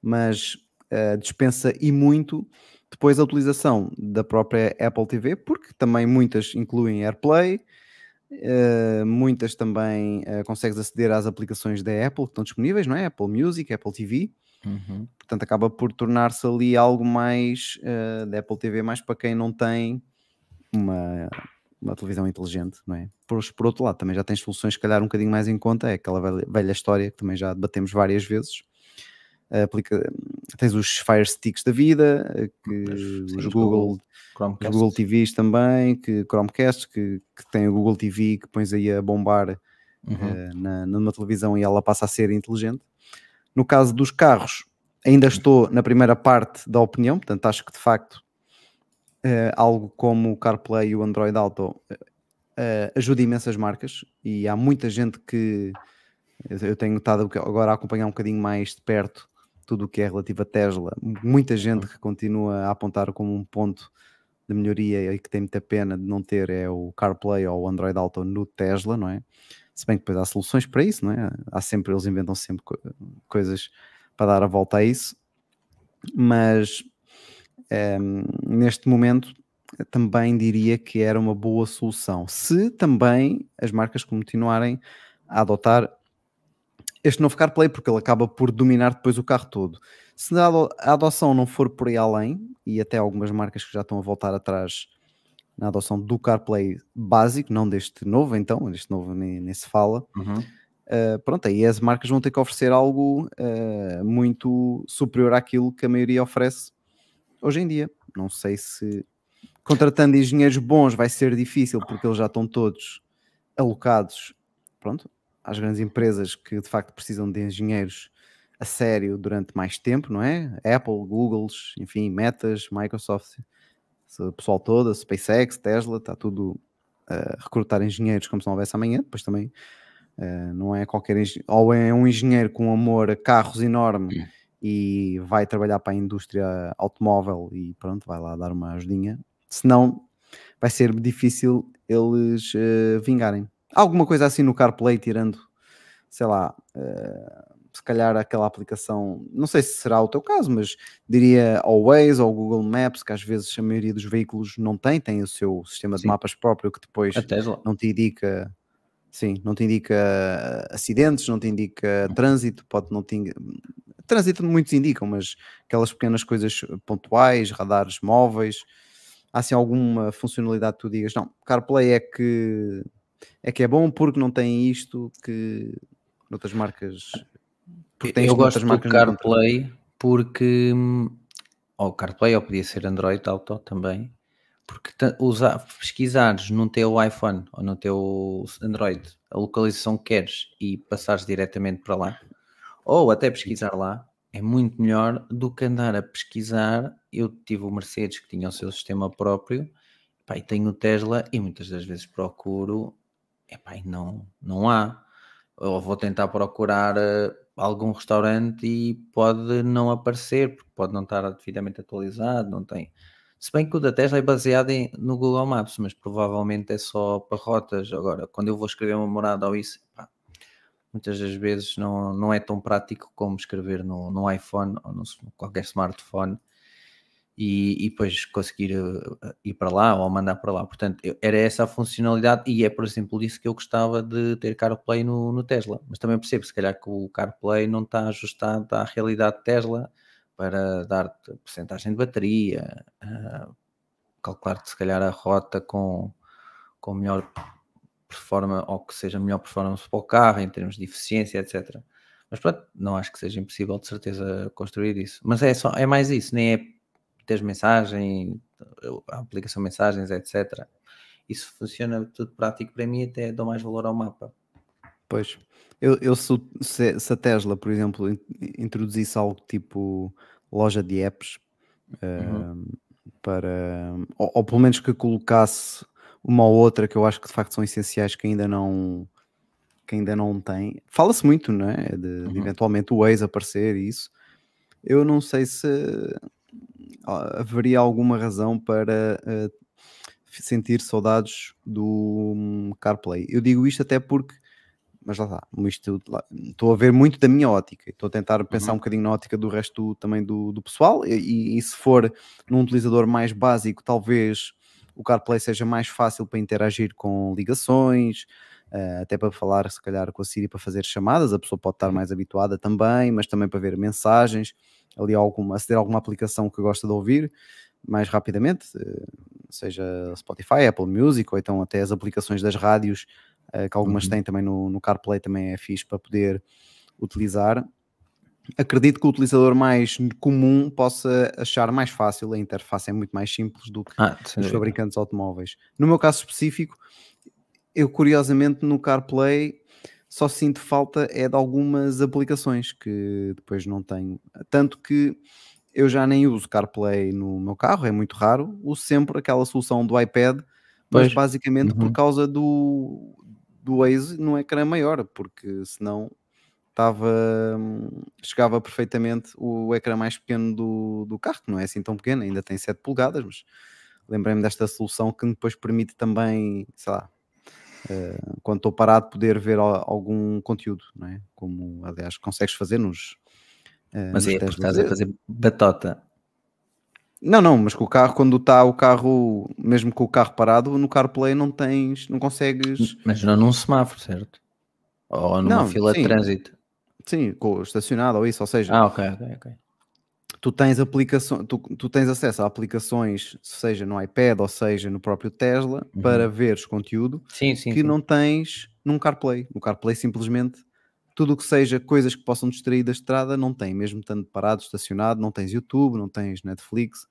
mas uh, dispensa e muito depois a utilização da própria Apple TV, porque também muitas incluem AirPlay, uh, muitas também uh, consegues aceder às aplicações da Apple que estão disponíveis, não é? Apple Music, Apple TV. Uhum. Portanto, acaba por tornar-se ali algo mais uh, da Apple TV, mais para quem não tem uma, uma televisão inteligente, não é? Por, por outro lado, também já tens soluções, se calhar, um bocadinho mais em conta, é aquela velha, velha história que também já debatemos várias vezes. Aplica, tens os Fire Sticks da vida, que os, os Google, os Google TVs também, que Chromecast, que, que tem o Google TV que pões aí a bombar uhum. uh, na, numa televisão e ela passa a ser inteligente. No caso dos carros, ainda estou na primeira parte da opinião, portanto acho que de facto uh, algo como o CarPlay e o Android Auto uh, ajuda imensas marcas e há muita gente que eu tenho estado agora a acompanhar um bocadinho mais de perto tudo o que é relativo a Tesla. Muita gente que continua a apontar como um ponto de melhoria e que tem muita pena de não ter é o CarPlay ou o Android Auto no Tesla, não é? Se bem que depois há soluções para isso, não é? Há sempre, eles inventam sempre co coisas para dar a volta a isso. Mas um, neste momento também diria que era uma boa solução. Se também as marcas continuarem a adotar este novo CarPlay, porque ele acaba por dominar depois o carro todo. Se a adoção não for por aí além, e até algumas marcas que já estão a voltar atrás na adoção do CarPlay básico, não deste novo, então, deste novo nem, nem se fala. Uhum. Uh, pronto, aí as marcas vão ter que oferecer algo uh, muito superior àquilo que a maioria oferece hoje em dia. Não sei se contratando engenheiros bons vai ser difícil, porque eles já estão todos alocados, pronto, às grandes empresas que de facto precisam de engenheiros a sério durante mais tempo, não é? Apple, Google, enfim, Metas, Microsoft, o pessoal todo, a SpaceX, Tesla, está tudo a recrutar engenheiros como se não houvesse amanhã, depois também uh, não é qualquer engenheiro, ou é um engenheiro com amor a carros enorme e vai trabalhar para a indústria automóvel e pronto, vai lá dar uma ajudinha, senão vai ser difícil eles uh, vingarem. Alguma coisa assim no CarPlay, tirando, sei lá, uh, se calhar aquela aplicação, não sei se será o teu caso, mas diria ao Waze ou Google Maps, que às vezes a maioria dos veículos não tem, tem o seu sistema sim. de mapas próprio que depois não te indica, sim, não te indica acidentes, não te indica trânsito, pode não te trânsito muitos indicam, mas aquelas pequenas coisas pontuais, radares móveis, há assim alguma funcionalidade que tu digas, não, CarPlay é que é que é bom porque não tem isto que outras marcas eu gosto do CarPlay porque ou CarPlay ou podia ser Android Auto também porque usar, pesquisares no teu iPhone ou no teu Android a localização que queres e passares diretamente para lá ou até pesquisar lá é muito melhor do que andar a pesquisar. Eu tive o Mercedes que tinha o seu sistema próprio, pá, e tenho o Tesla e muitas das vezes procuro, epá, não, não há. Ou vou tentar procurar uh, algum restaurante e pode não aparecer, porque pode não estar devidamente atualizado, não tem. Se bem que o da Tesla é baseado em, no Google Maps, mas provavelmente é só para rotas. Agora, quando eu vou escrever uma morada ou isso, muitas das vezes não, não é tão prático como escrever no, no iPhone ou no qualquer smartphone e, e depois conseguir uh, ir para lá ou mandar para lá. Portanto, era essa a funcionalidade e é, por exemplo, isso que eu gostava de ter CarPlay no, no Tesla. Mas também percebo, se calhar, que o CarPlay não está ajustado à realidade Tesla para dar-te porcentagem de bateria, uh, calcular-te, se calhar, a rota com, com melhor performance ou que seja melhor performance para o carro em termos de eficiência, etc. Mas pronto, não acho que seja impossível de certeza construir isso. Mas é só é mais isso, nem é ter mensagem, a aplicação mensagens, etc. Isso funciona tudo prático para mim, até dou mais valor ao mapa. Pois, eu, eu se, se a Tesla, por exemplo, introduzisse algo tipo loja de apps uhum. uh, para ou, ou, pelo menos que colocasse uma ou outra que eu acho que de facto são essenciais que ainda não que ainda não tem. Fala-se muito, não é? De, uhum. de, eventualmente o Waze aparecer e isso. Eu não sei se haveria alguma razão para uh, sentir saudades do um, CarPlay. Eu digo isto até porque, mas lá está, isto, lá, estou a ver muito da minha ótica, estou a tentar pensar uhum. um bocadinho na ótica do resto também do, do pessoal, e, e, e se for num utilizador mais básico, talvez o CarPlay seja mais fácil para interagir com ligações, uh, até para falar, se calhar, com a Siri para fazer chamadas. A pessoa pode estar uhum. mais habituada também, mas também para ver mensagens, ali alguma, aceder a alguma aplicação que gosta de ouvir mais rapidamente, uh, seja Spotify, Apple Music ou então até as aplicações das rádios, uh, que algumas uhum. têm também no, no CarPlay, também é fixe para poder utilizar acredito que o utilizador mais comum possa achar mais fácil, a interface é muito mais simples do que ah, os fabricantes automóveis. No meu caso específico, eu curiosamente no CarPlay só sinto falta é de algumas aplicações que depois não tenho. Tanto que eu já nem uso CarPlay no meu carro, é muito raro, uso sempre aquela solução do iPad, pois. mas basicamente uhum. por causa do, do Waze no ecrã maior, porque senão estava chegava perfeitamente o ecrã mais pequeno do, do carro, que não é assim tão pequeno, ainda tem 7 polegadas, mas lembrei-me desta solução que depois permite também, sei lá, uh, quando estou parado, poder ver algum conteúdo, não é? Como aliás consegues fazer nos. Uh, mas nos é, estás a fazer batota. Não, não, mas com o carro, quando está o carro, mesmo com o carro parado, no CarPlay não tens, não consegues. Mas não num semáforo, certo? Ou numa Não, fila sim. de trânsito. Sim, estacionado ou isso, ou seja, Ah, ok, ok, ok. Tu tens aplicações, tu, tu tens acesso a aplicações, seja no iPad ou seja no próprio Tesla, Uhum. para veres conteúdo Sim, sim. que sim. não tens num CarPlay. No CarPlay simplesmente tudo o que seja coisas que possam distrair da estrada não tem, mesmo estando parado, estacionado, não tens YouTube, não tens Netflix,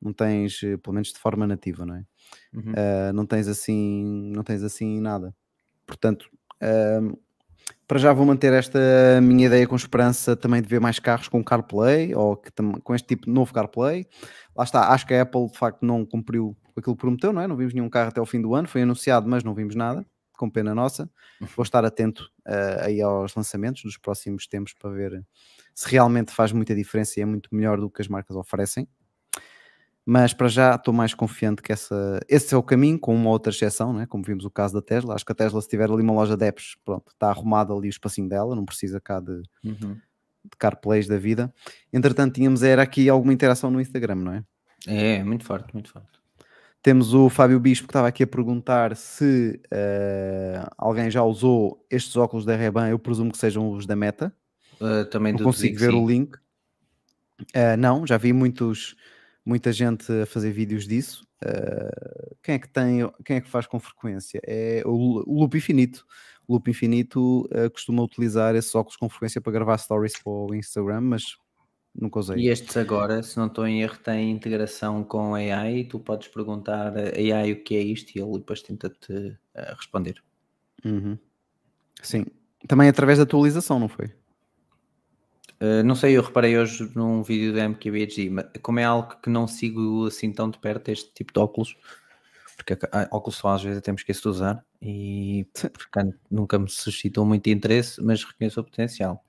não tens, eh, pelo menos de forma nativa, não é? Uhum. Uh, não tens assim, não tens assim nada. Portanto, um, para já vou manter esta minha ideia com esperança também de ver mais carros com CarPlay ou que com este tipo de novo CarPlay. Lá está, acho que a Apple de facto não cumpriu aquilo que prometeu, não é? Não vimos nenhum carro até o fim do ano, foi anunciado, mas não vimos nada, com pena nossa. Vou estar atento uh, aí aos lançamentos dos próximos tempos para ver se realmente faz muita diferença e é muito melhor do que as marcas oferecem mas para já estou mais confiante que essa, esse é o caminho, com uma outra exceção, né? como vimos o caso da Tesla. Acho que a Tesla, se tiver ali uma loja de apps, pronto, está arrumada ali o espacinho dela, não precisa cá de, Uhum. de CarPlays da vida. Entretanto, tínhamos era aqui alguma interação no Instagram, não é? É, muito forte, muito forte. Temos o Fábio Bispo que estava aqui a perguntar se eh, alguém já usou estes óculos da Ray-Ban, eu presumo que sejam os da Meta. Uh, também Não consigo ver o link. Uh, não, já vi muitos, muita gente a fazer vídeos disso. Uh, quem é que tem, quem é que faz com frequência? É o, o Loop Infinito. O Loop Infinito uh, costuma utilizar esses óculos com frequência para gravar stories para o Instagram, mas nunca usei. E estes agora, se não estou em erro, têm integração com AI e tu podes perguntar a AI o que é isto e ele depois tenta-te uh, responder. Uhum. Sim, também através da atualização, não foi? Uh, não sei, eu reparei hoje num vídeo da MKBHD, mas como é algo que não sigo assim tão de perto, este tipo de óculos, porque óculos só às vezes até me esqueço de usar e portanto nunca me suscitou muito interesse, mas reconheço o potencial.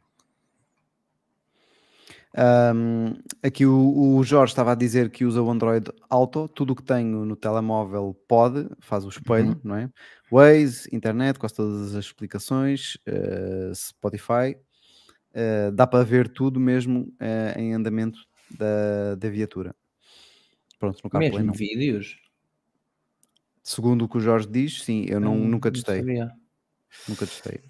Um, aqui o, o, Jorge estava a dizer que usa o Android Auto, tudo o que tenho no telemóvel pode, faz o espelho, uhum. não é? Waze, internet, quase todas as explicações, uh, Spotify, uh, dá para ver tudo mesmo uh, em andamento da, da viatura. Pronto, no CarPlay mesmo não. vídeos? Segundo o que o Jorge diz, sim, eu não, Hum, nunca testei. Não nunca testei.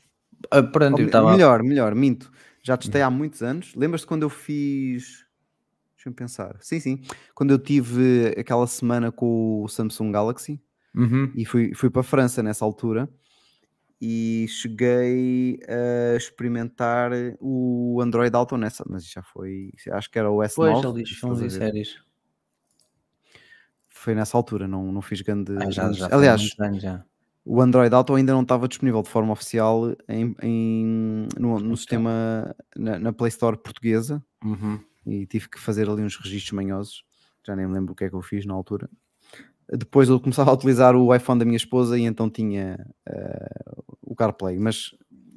Uh, pronto, Ou, tava... Melhor, melhor, minto. Já testei há muitos anos. Lembras-te quando eu fiz. Deixa-me pensar. Sim, sim. Quando eu tive aquela semana com o Samsung Galaxy uhum. e fui, fui para a França nessa altura e cheguei a experimentar o Android Auto nessa, mas já foi. Acho que era o S9. Pois, ele diz filmes e séries. Foi nessa altura, não, não fiz grande. Ah, já, já Aliás, anos, já. o Android Auto ainda não estava disponível de forma oficial em, em no, no sistema na, na, Play Store portuguesa uhum. e tive que fazer ali uns registros manhosos. Já nem me lembro o que é que eu fiz na altura. Depois eu começava a utilizar o iPhone da minha esposa e então tinha uh, o CarPlay, mas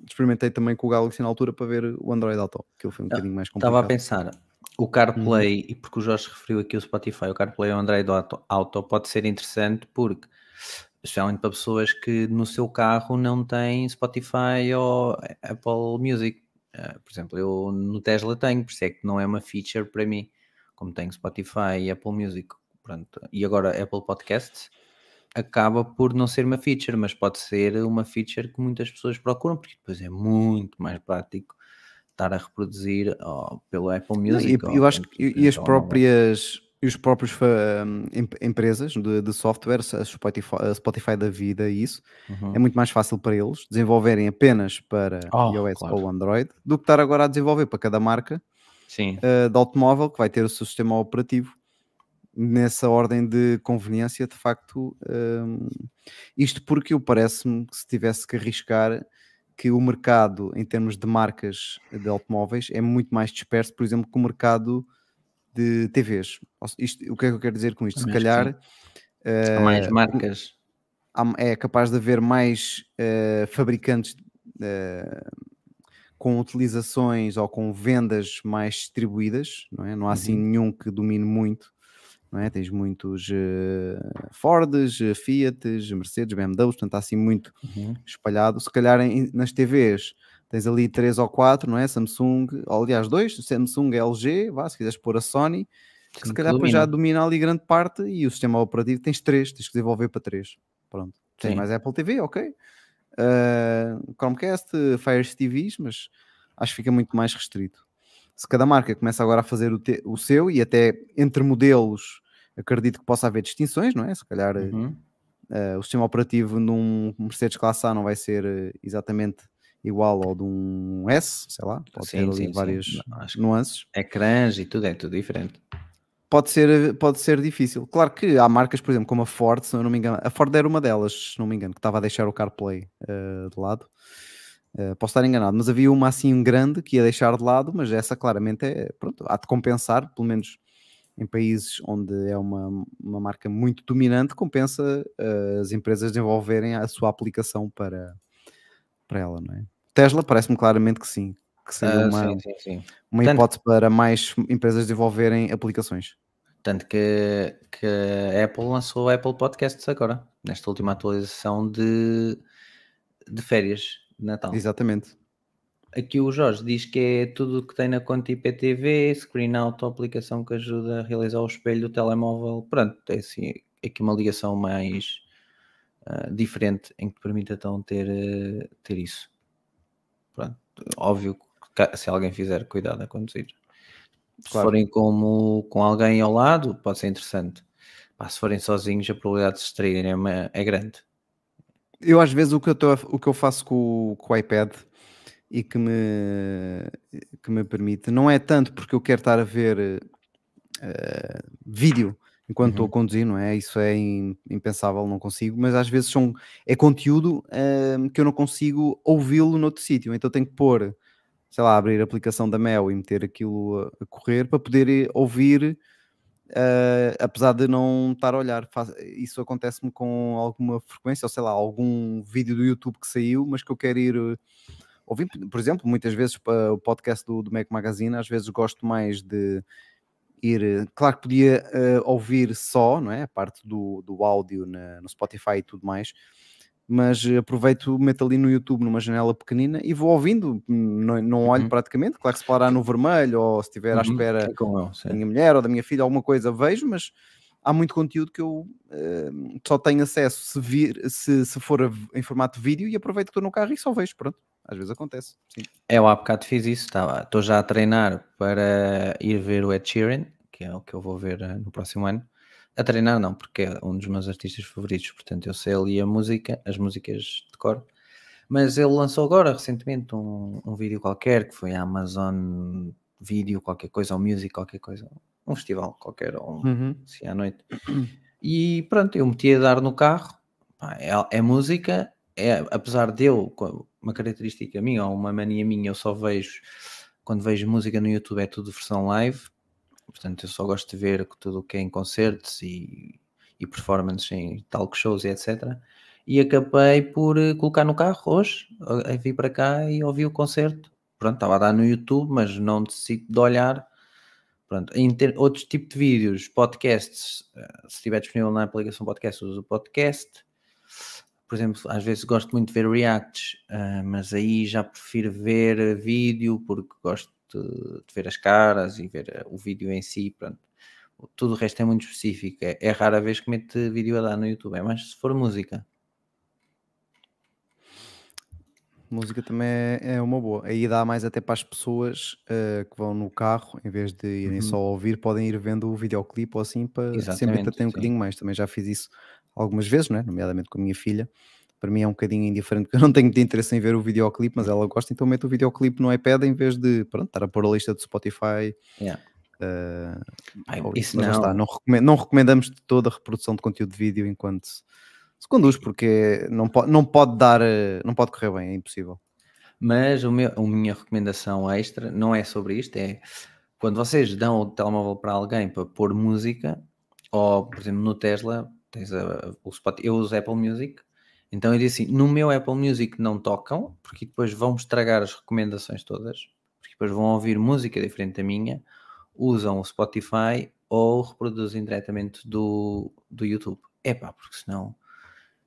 experimentei também com o Galaxy na altura para ver o Android Auto, que foi um bocadinho mais complicado. Estava a pensar, o CarPlay, uhum. e porque o Jorge referiu aqui o Spotify, o CarPlay o Android Auto, Auto pode ser interessante porque especialmente para pessoas que no seu carro não têm Spotify ou Apple Music. Uh, por exemplo, eu no Tesla tenho, por isso é que não é uma feature para mim, como tenho Spotify e Apple Music. Pronto. E agora Apple Podcasts acaba por não ser uma feature, mas pode ser uma feature que muitas pessoas procuram, porque depois é muito mais prático estar a reproduzir oh, pelo Apple Music. Não, e, eu acho que e as próprias e os próprios um, empresas de, de, software, a Spotify, a Spotify da vida e isso, uhum. é muito mais fácil para eles desenvolverem apenas para oh, iOS claro. ou Android do que estar agora a desenvolver para cada marca Sim. Uh, de automóvel que vai ter o seu sistema operativo nessa ordem de conveniência, de facto, um, isto porque eu parece-me que se tivesse que arriscar que o mercado em termos de marcas de automóveis é muito mais disperso, por exemplo, que o mercado de TVs. Isto, o que é que eu quero dizer com isto? Se calhar uh, mais marcas é capaz de haver mais uh, fabricantes uh, com utilizações ou com vendas mais distribuídas, não é? Não há assim Uhum. nenhum que domine muito, não é? Tens muitos uh, Fords, Fiats, Mercedes, BMWs, portanto há assim muito Uhum. espalhado. Se calhar em, nas TVs tens ali três ou quatro, não é? Samsung, ou, aliás, dois, Samsung, LG, vá, se quiseres pôr a Sony, que se calhar depois já domina ali grande parte e o sistema operativo tens três, tens que desenvolver para três. Pronto. Tens mais Apple TV, ok. Uh, Chromecast, Fire TVs, mas acho que fica muito mais restrito. Se cada marca começa agora a fazer o, te, o seu e até entre modelos acredito que possa haver distinções, não é? Se calhar uhum. uh, o sistema operativo num Mercedes Classe A não vai ser eh, exatamente igual ao de um S, sei lá, pode sim, ter ali sim, várias sim. nuances. Ecrãs e tudo, é tudo diferente. Pode ser, pode ser difícil. Claro que há marcas, por exemplo, como a Ford, se não me engano, a Ford era uma delas, se não me engano, que estava a deixar o CarPlay uh, de lado. Uh, posso estar enganado, mas havia uma assim grande que ia deixar de lado, mas essa claramente é, pronto, há de compensar, pelo menos em países onde é uma, uma marca muito dominante, compensa uh, as empresas desenvolverem a sua aplicação para, para ela, não é? Tesla parece-me claramente que sim, que seria uh, uma, sim, sim, sim. uma Tanto... hipótese para mais empresas desenvolverem aplicações. Tanto que, que a Apple lançou Apple Podcasts agora, nesta última atualização de, de férias de Natal. Exatamente. Aqui o Jorge diz que é tudo o que tem na conta IPTV, Screen Out, a aplicação que ajuda a realizar o espelho do telemóvel. Pronto, é assim, aqui uma ligação mais uh, diferente em que permite então ter, uh, ter isso. Pronto, óbvio que se alguém fizer cuidado a conduzir. Se forem como, com alguém ao lado, pode ser interessante. se forem sozinhos, a probabilidade de se distraírem é, é grande. Eu às vezes o que eu, tô, o que eu faço com, com o iPad e que me, que me permite. Não é tanto porque eu quero estar a ver uh, vídeo enquanto estou uhum. a conduzir, não é? Isso é impensável, não consigo, mas às vezes são, é conteúdo uh, que eu não consigo ouvi-lo noutro sítio, então tenho que pôr, sei lá, abrir a aplicação da Mel e meter aquilo a, correr para poder eh, ouvir. Uh, apesar de não estar a olhar, faz, isso acontece-me com alguma frequência, ou sei lá, algum vídeo do YouTube que saiu, mas que eu quero ir ouvi, por exemplo, muitas vezes o podcast do, do Mac Magazine, às vezes gosto mais de ir, eh, claro que podia uh, ouvir só, não é? A parte do, do áudio na, no Spotify e tudo mais, mas aproveito, meto ali no YouTube numa janela pequenina e vou ouvindo, não, não olho uhum. praticamente, claro que se parar no vermelho ou se estiver uhum. à espera é da minha mulher ou da minha filha, alguma coisa vejo, mas há muito conteúdo que eu uh, só tenho acesso se, vir, se, se for em formato vídeo e aproveito que estou no carro e só vejo, pronto. Às vezes acontece, sim. É, eu há bocado fiz isso, estou já a treinar para ir ver o Ed Sheeran, que é o que eu vou ver uh, no próximo ano. A treinar não, porque é um dos meus artistas favoritos, portanto eu sei ali a música, as músicas de cor. Mas ele lançou agora, recentemente, um, um vídeo qualquer, que foi a Amazon Video, qualquer coisa, ou Music, qualquer coisa, um festival qualquer, ou um, uhum. assim à noite. E pronto, eu meti a dar no carro, pá, é, é música, é, apesar de eu, uma característica minha ou uma mania minha, eu só vejo, quando vejo música no YouTube é tudo versão live, portanto eu só gosto de ver tudo o que é em concertos e, e performances em talk shows e etc. E acabei por eh, colocar no carro hoje, vim para cá e ouvi o concerto. Pronto, estava a dar no YouTube, mas não decido de olhar. Pronto, em outros tipos de vídeos, podcasts, eh, se estiver disponível na aplicação podcast, uso o podcast por exemplo, às vezes gosto muito de ver reacts, mas aí já prefiro ver vídeo porque gosto de, de ver as caras e ver uh, o vídeo em si. Pronto. Tudo o resto é muito específico. É, é rara vez que mete vídeo a dar no YouTube, é mais se for música. Música também é, é uma boa. Aí dá mais até para as pessoas uh, que vão no carro, em vez de irem uhum. só ouvir, podem ir vendo o videoclipe ou assim para Exatamente, sempre entreter um bocadinho mais. Também já fiz isso algumas vezes, né? nomeadamente com a minha filha. Para mim é um bocadinho indiferente, porque eu não tenho muito interesse em ver o videoclipe, mas ela gosta, então meto o videoclipe no iPad em vez de pronto, estar a pôr a lista do Spotify. Yeah. Uh, Ai, isso não. Está, não, não, recomendamos de toda a reprodução de conteúdo de vídeo enquanto se conduz, porque não pode, não pode dar, não pode correr bem, é impossível. Mas o meu, a minha recomendação extra não é sobre isto, é quando vocês dão o telemóvel para alguém para pôr música, ou por exemplo no Tesla, tens a, o Spotify, eu uso Apple Music, então eu disse assim: no meu Apple Music não tocam, porque depois vão estragar as recomendações todas, porque depois vão ouvir música diferente da minha, usam o Spotify ou reproduzem diretamente do, do YouTube. É pá, porque senão,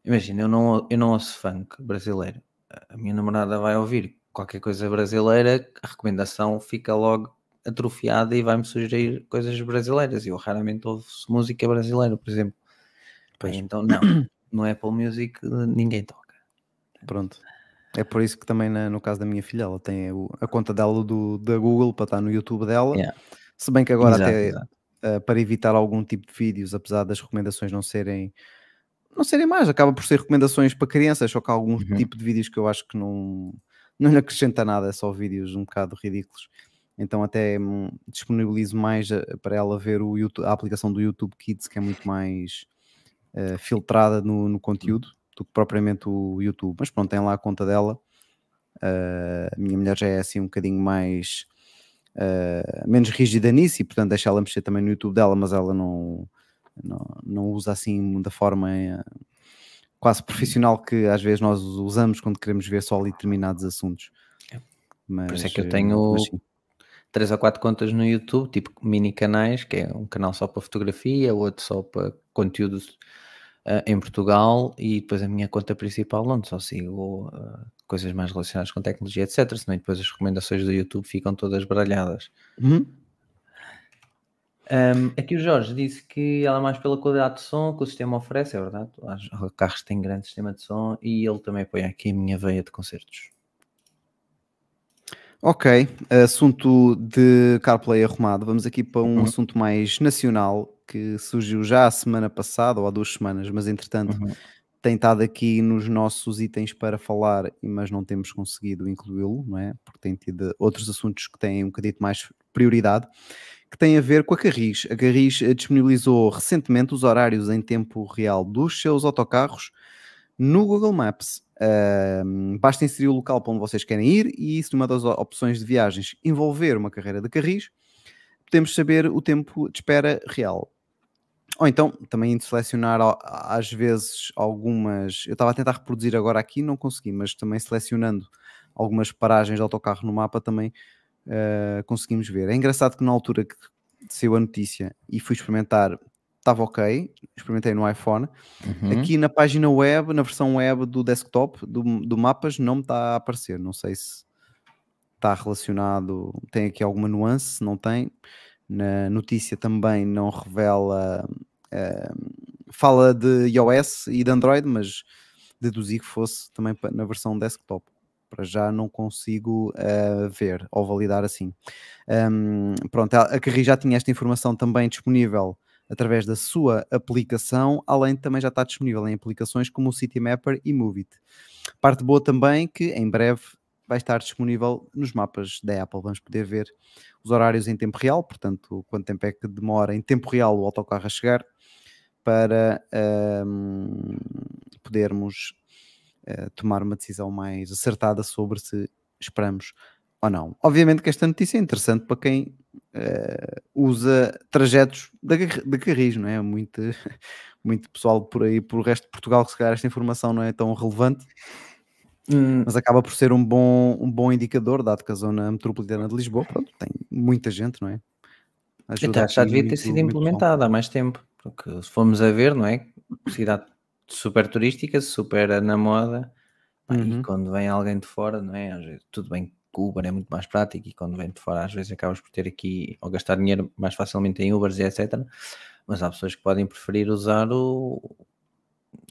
imagina, eu não, eu não ouço funk brasileiro, a minha namorada vai ouvir qualquer coisa brasileira, a recomendação fica logo atrofiada e vai-me sugerir coisas brasileiras. Eu raramente ouço música brasileira, por exemplo. Pois. Então, não, no Apple Music ninguém toca. Pronto. É por isso que também na, no caso da minha filha, ela tem a conta dela do, da Google para estar no YouTube dela. Yeah. Se bem que agora exato, até exato. Uh, para evitar algum tipo de vídeos, apesar das recomendações não serem não serem mais, acaba por ser recomendações para crianças, só que há algum uhum. tipo de vídeos que eu acho que não, não lhe acrescenta nada, é só vídeos um bocado ridículos. Então até hum, disponibilizo mais uh, para ela ver o YouTube, a aplicação do YouTube Kids, que é muito mais uh, filtrada no, no conteúdo do que propriamente o YouTube. Mas pronto, tem lá a conta dela. Uh, a minha mulher já é assim um bocadinho mais uh, menos rígida nisso e portanto deixa ela mexer também no YouTube dela, mas ela não, não, não usa assim da forma quase profissional que às vezes nós usamos quando queremos ver só ali determinados assuntos. Mas, Por isso é que eu tenho três ou quatro contas no YouTube, tipo mini canais, que é um canal só para fotografia, outro só para conteúdos uh, em Portugal e depois a minha conta principal onde só sigo uh, coisas mais relacionadas com tecnologia, etc. Senão depois as recomendações do YouTube ficam todas baralhadas. Uhum. Um, aqui o Jorge disse que ela é mais pela qualidade de som que o sistema oferece, é verdade. Os carros têm grande sistema de som e ele também apoia aqui a minha veia de concertos. Ok, assunto de CarPlay arrumado. Vamos aqui para um uhum. assunto mais nacional que surgiu já a semana passada ou há duas semanas, mas entretanto uhum. tem estado aqui nos nossos itens para falar, mas não temos conseguido incluí-lo, não é? Porque tem tido outros assuntos que têm um bocadinho mais prioridade, que tem a ver com a Carris. A Carris eh, disponibilizou recentemente os horários em tempo real dos seus autocarros no Google Maps. Basta inserir o local para onde vocês querem ir e se numa das opções de viagens envolver uma carreira de Carris, podemos saber o tempo de espera real. Ou então também selecionar às vezes algumas. Eu estava a tentar reproduzir agora aqui, não consegui, mas também selecionando algumas paragens de autocarro no mapa também uh, conseguimos ver. É engraçado que na altura que saiu a notícia e fui experimentar, estava ok, experimentei no iPhone. Uhum. Aqui na página web, na versão web do desktop do, do mapas, não me está a aparecer. Não sei se está relacionado, tem aqui alguma nuance, se não tem. Na notícia também não revela fala de iOS e de Android, mas deduzi que fosse também na versão desktop. Para já não consigo uh, ver ou validar assim. Um, pronto, a Carri já tinha esta informação também disponível através da sua aplicação, além de também já está disponível em aplicações como o Citymapper e Moveit. Parte boa também que em breve vai estar disponível nos mapas da Apple. Vamos poder ver os horários em tempo real, portanto, quanto tempo é que demora em tempo real o autocarro a chegar para um, podermos uh, tomar uma decisão mais acertada sobre se esperamos ou não. Obviamente que esta notícia é interessante para quem uh, usa trajetos de, carris, não é? Muito, muito pessoal por aí, por o resto de Portugal, que se calhar esta informação não é tão relevante, hum. mas acaba por ser um bom, um bom indicador, dado que a zona metropolitana de Lisboa, pronto, tem muita gente, não é? Ajuda já devia ter sido implementada há mais tempo. Porque se formos a ver, não é? Cidade super turística, super na moda, uhum. e quando vem alguém de fora, não é? Tudo bem Uber é muito mais prático e quando vem de fora às vezes acabas por ter aqui ou gastar dinheiro mais facilmente em Ubers e etc. Mas há pessoas que podem preferir usar o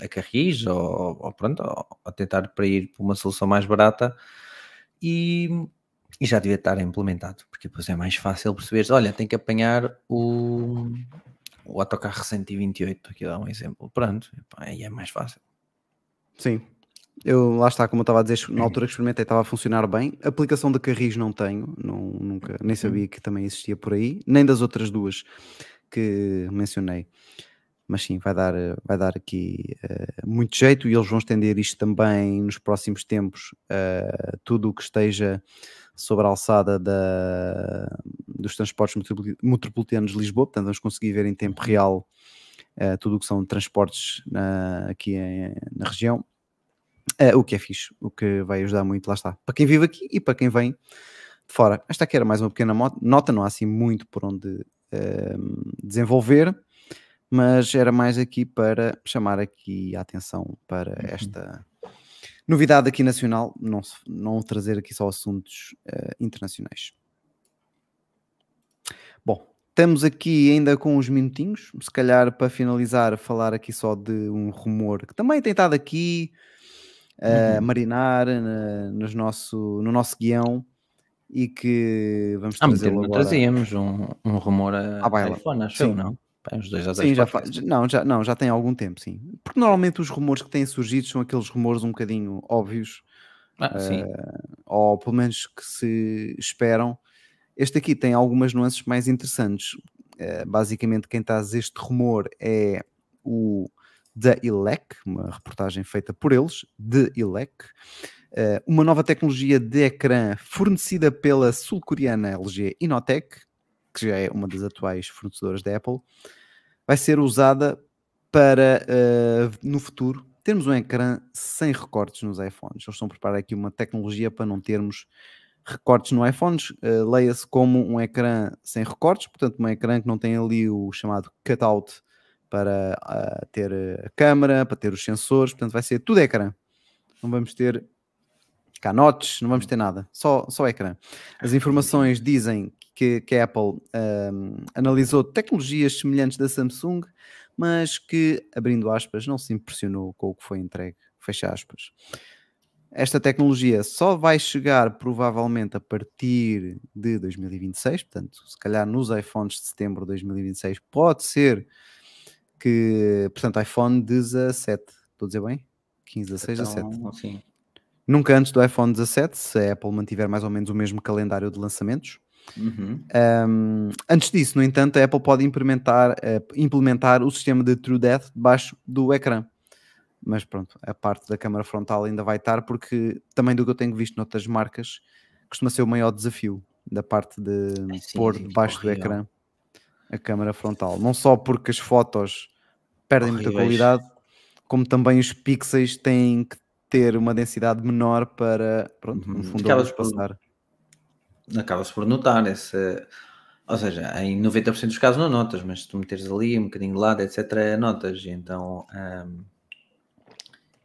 a Carris ou, ou pronto, ou tentar para ir para uma solução mais barata e, e já devia estar implementado, porque depois é mais fácil perceber, olha, tem que apanhar o, o autocarro 128, aqui dá um exemplo. Pronto, aí é mais fácil. Sim, eu lá está, como eu estava a dizer, na altura que experimentei estava a funcionar bem. Aplicação de Carris não tenho, não, nunca, nem sabia que também existia por aí, nem das outras duas que mencionei. Mas sim, vai dar, vai dar aqui uh, muito jeito e eles vão estender isto também nos próximos tempos. Uh, tudo o que esteja sobre a alçada da, dos transportes metropolitanos de Lisboa, portanto vamos conseguir ver em tempo real uh, tudo o que são transportes na, aqui em, na região, uh, o que é fixe, o que vai ajudar muito, lá está, para quem vive aqui e para quem vem de fora. Esta aqui era mais uma pequena nota, não há assim muito por onde uh, desenvolver, mas era mais aqui para chamar aqui a atenção para uhum. esta Novidade aqui nacional, não, não trazer aqui só assuntos uh, internacionais. Bom, estamos aqui ainda com uns minutinhos, se calhar para finalizar, falar aqui só de um rumor que também tem estado aqui Uhum. marinar na- nos nosso, no nosso guião e que vamos tempo não agora. trazíamos um, um rumor a À baila. iPhone, acho Sim. eu, não? Uns dois a Sim, já, fa- podcasts. não, já, não, já tem algum tempo, sim. Porque normalmente os rumores que têm surgido são aqueles rumores um bocadinho óbvios, Ah, sim. ou pelo menos que se esperam. Este aqui tem algumas nuances mais interessantes. Eh, basicamente, quem traz este rumor é o The Elec, uma reportagem feita por eles, The Elec. Eh, uma nova tecnologia de ecrã fornecida pela sul-coreana LG Inotech, que já é uma das atuais fornecedoras da Apple, vai ser usada para eh, no futuro termos um ecrã sem recortes nos iPhones. Eles estão a preparar aqui uma tecnologia para não termos recortes no iPhones. eh, Leia-se como um ecrã sem recortes, portanto, um ecrã que não tem ali o chamado cutout para ah, ter a câmera, para ter os sensores, portanto, vai ser tudo ecrã. Não vamos ter canotes, não vamos ter nada, só, só ecrã. As informações dizem que, que a Apple ahm, analisou tecnologias semelhantes da Samsung, mas que, abrindo aspas, não se impressionou com o que foi entregue, fecha aspas. Esta tecnologia só vai chegar provavelmente a partir de 2026, portanto, se calhar nos iPhones de setembro de 2026, pode ser que, portanto, iPhone 17, estou a dizer bem? 15, 16, 17. Então, sim. Nunca antes do iPhone 17, se a Apple mantiver mais ou menos o mesmo calendário de lançamentos. Uhum. Um, antes disso, no entanto, a Apple pode implementar, eh, implementar o sistema de True Depth debaixo do ecrã. Mas pronto, a parte da câmara frontal ainda vai estar, porque também do que eu tenho visto noutras marcas, costuma ser o maior desafio da parte de É, sim, pôr sim, debaixo do ecrã a câmara frontal. Não só porque as fotos perdem muita qualidade, como também os pixels têm que ter uma densidade menor para, pronto, no Uhum. fundo, a Acabas luz por- passar. Acaba-se por notar esse. Ou seja, em 90% dos casos não notas, mas se tu meteres ali um bocadinho de lado, etc., notas. Então, hum,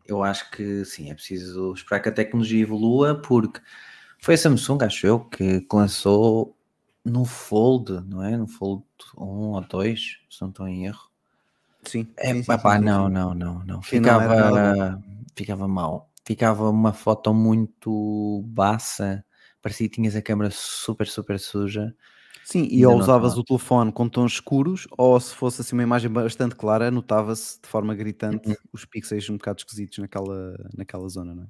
eu acho que sim, é preciso esperar que a tecnologia evolua, porque foi a Samsung, acho eu, que lançou no Fold, não é? No Fold 1 ou 2, se não estou em erro. Sim, É, sim, sim, pá, sim, não, sim. não, não, não. Sim, não era nada Ficava, ficava mal. Ficava uma foto muito baça. Parecia que tinhas a câmera super, super suja. Sim, e ou não usavas o telefone com tons escuros, ou se fosse assim uma imagem bastante clara, notava-se de forma gritante Uhum. os pixels um bocado esquisitos naquela, naquela zona, não é?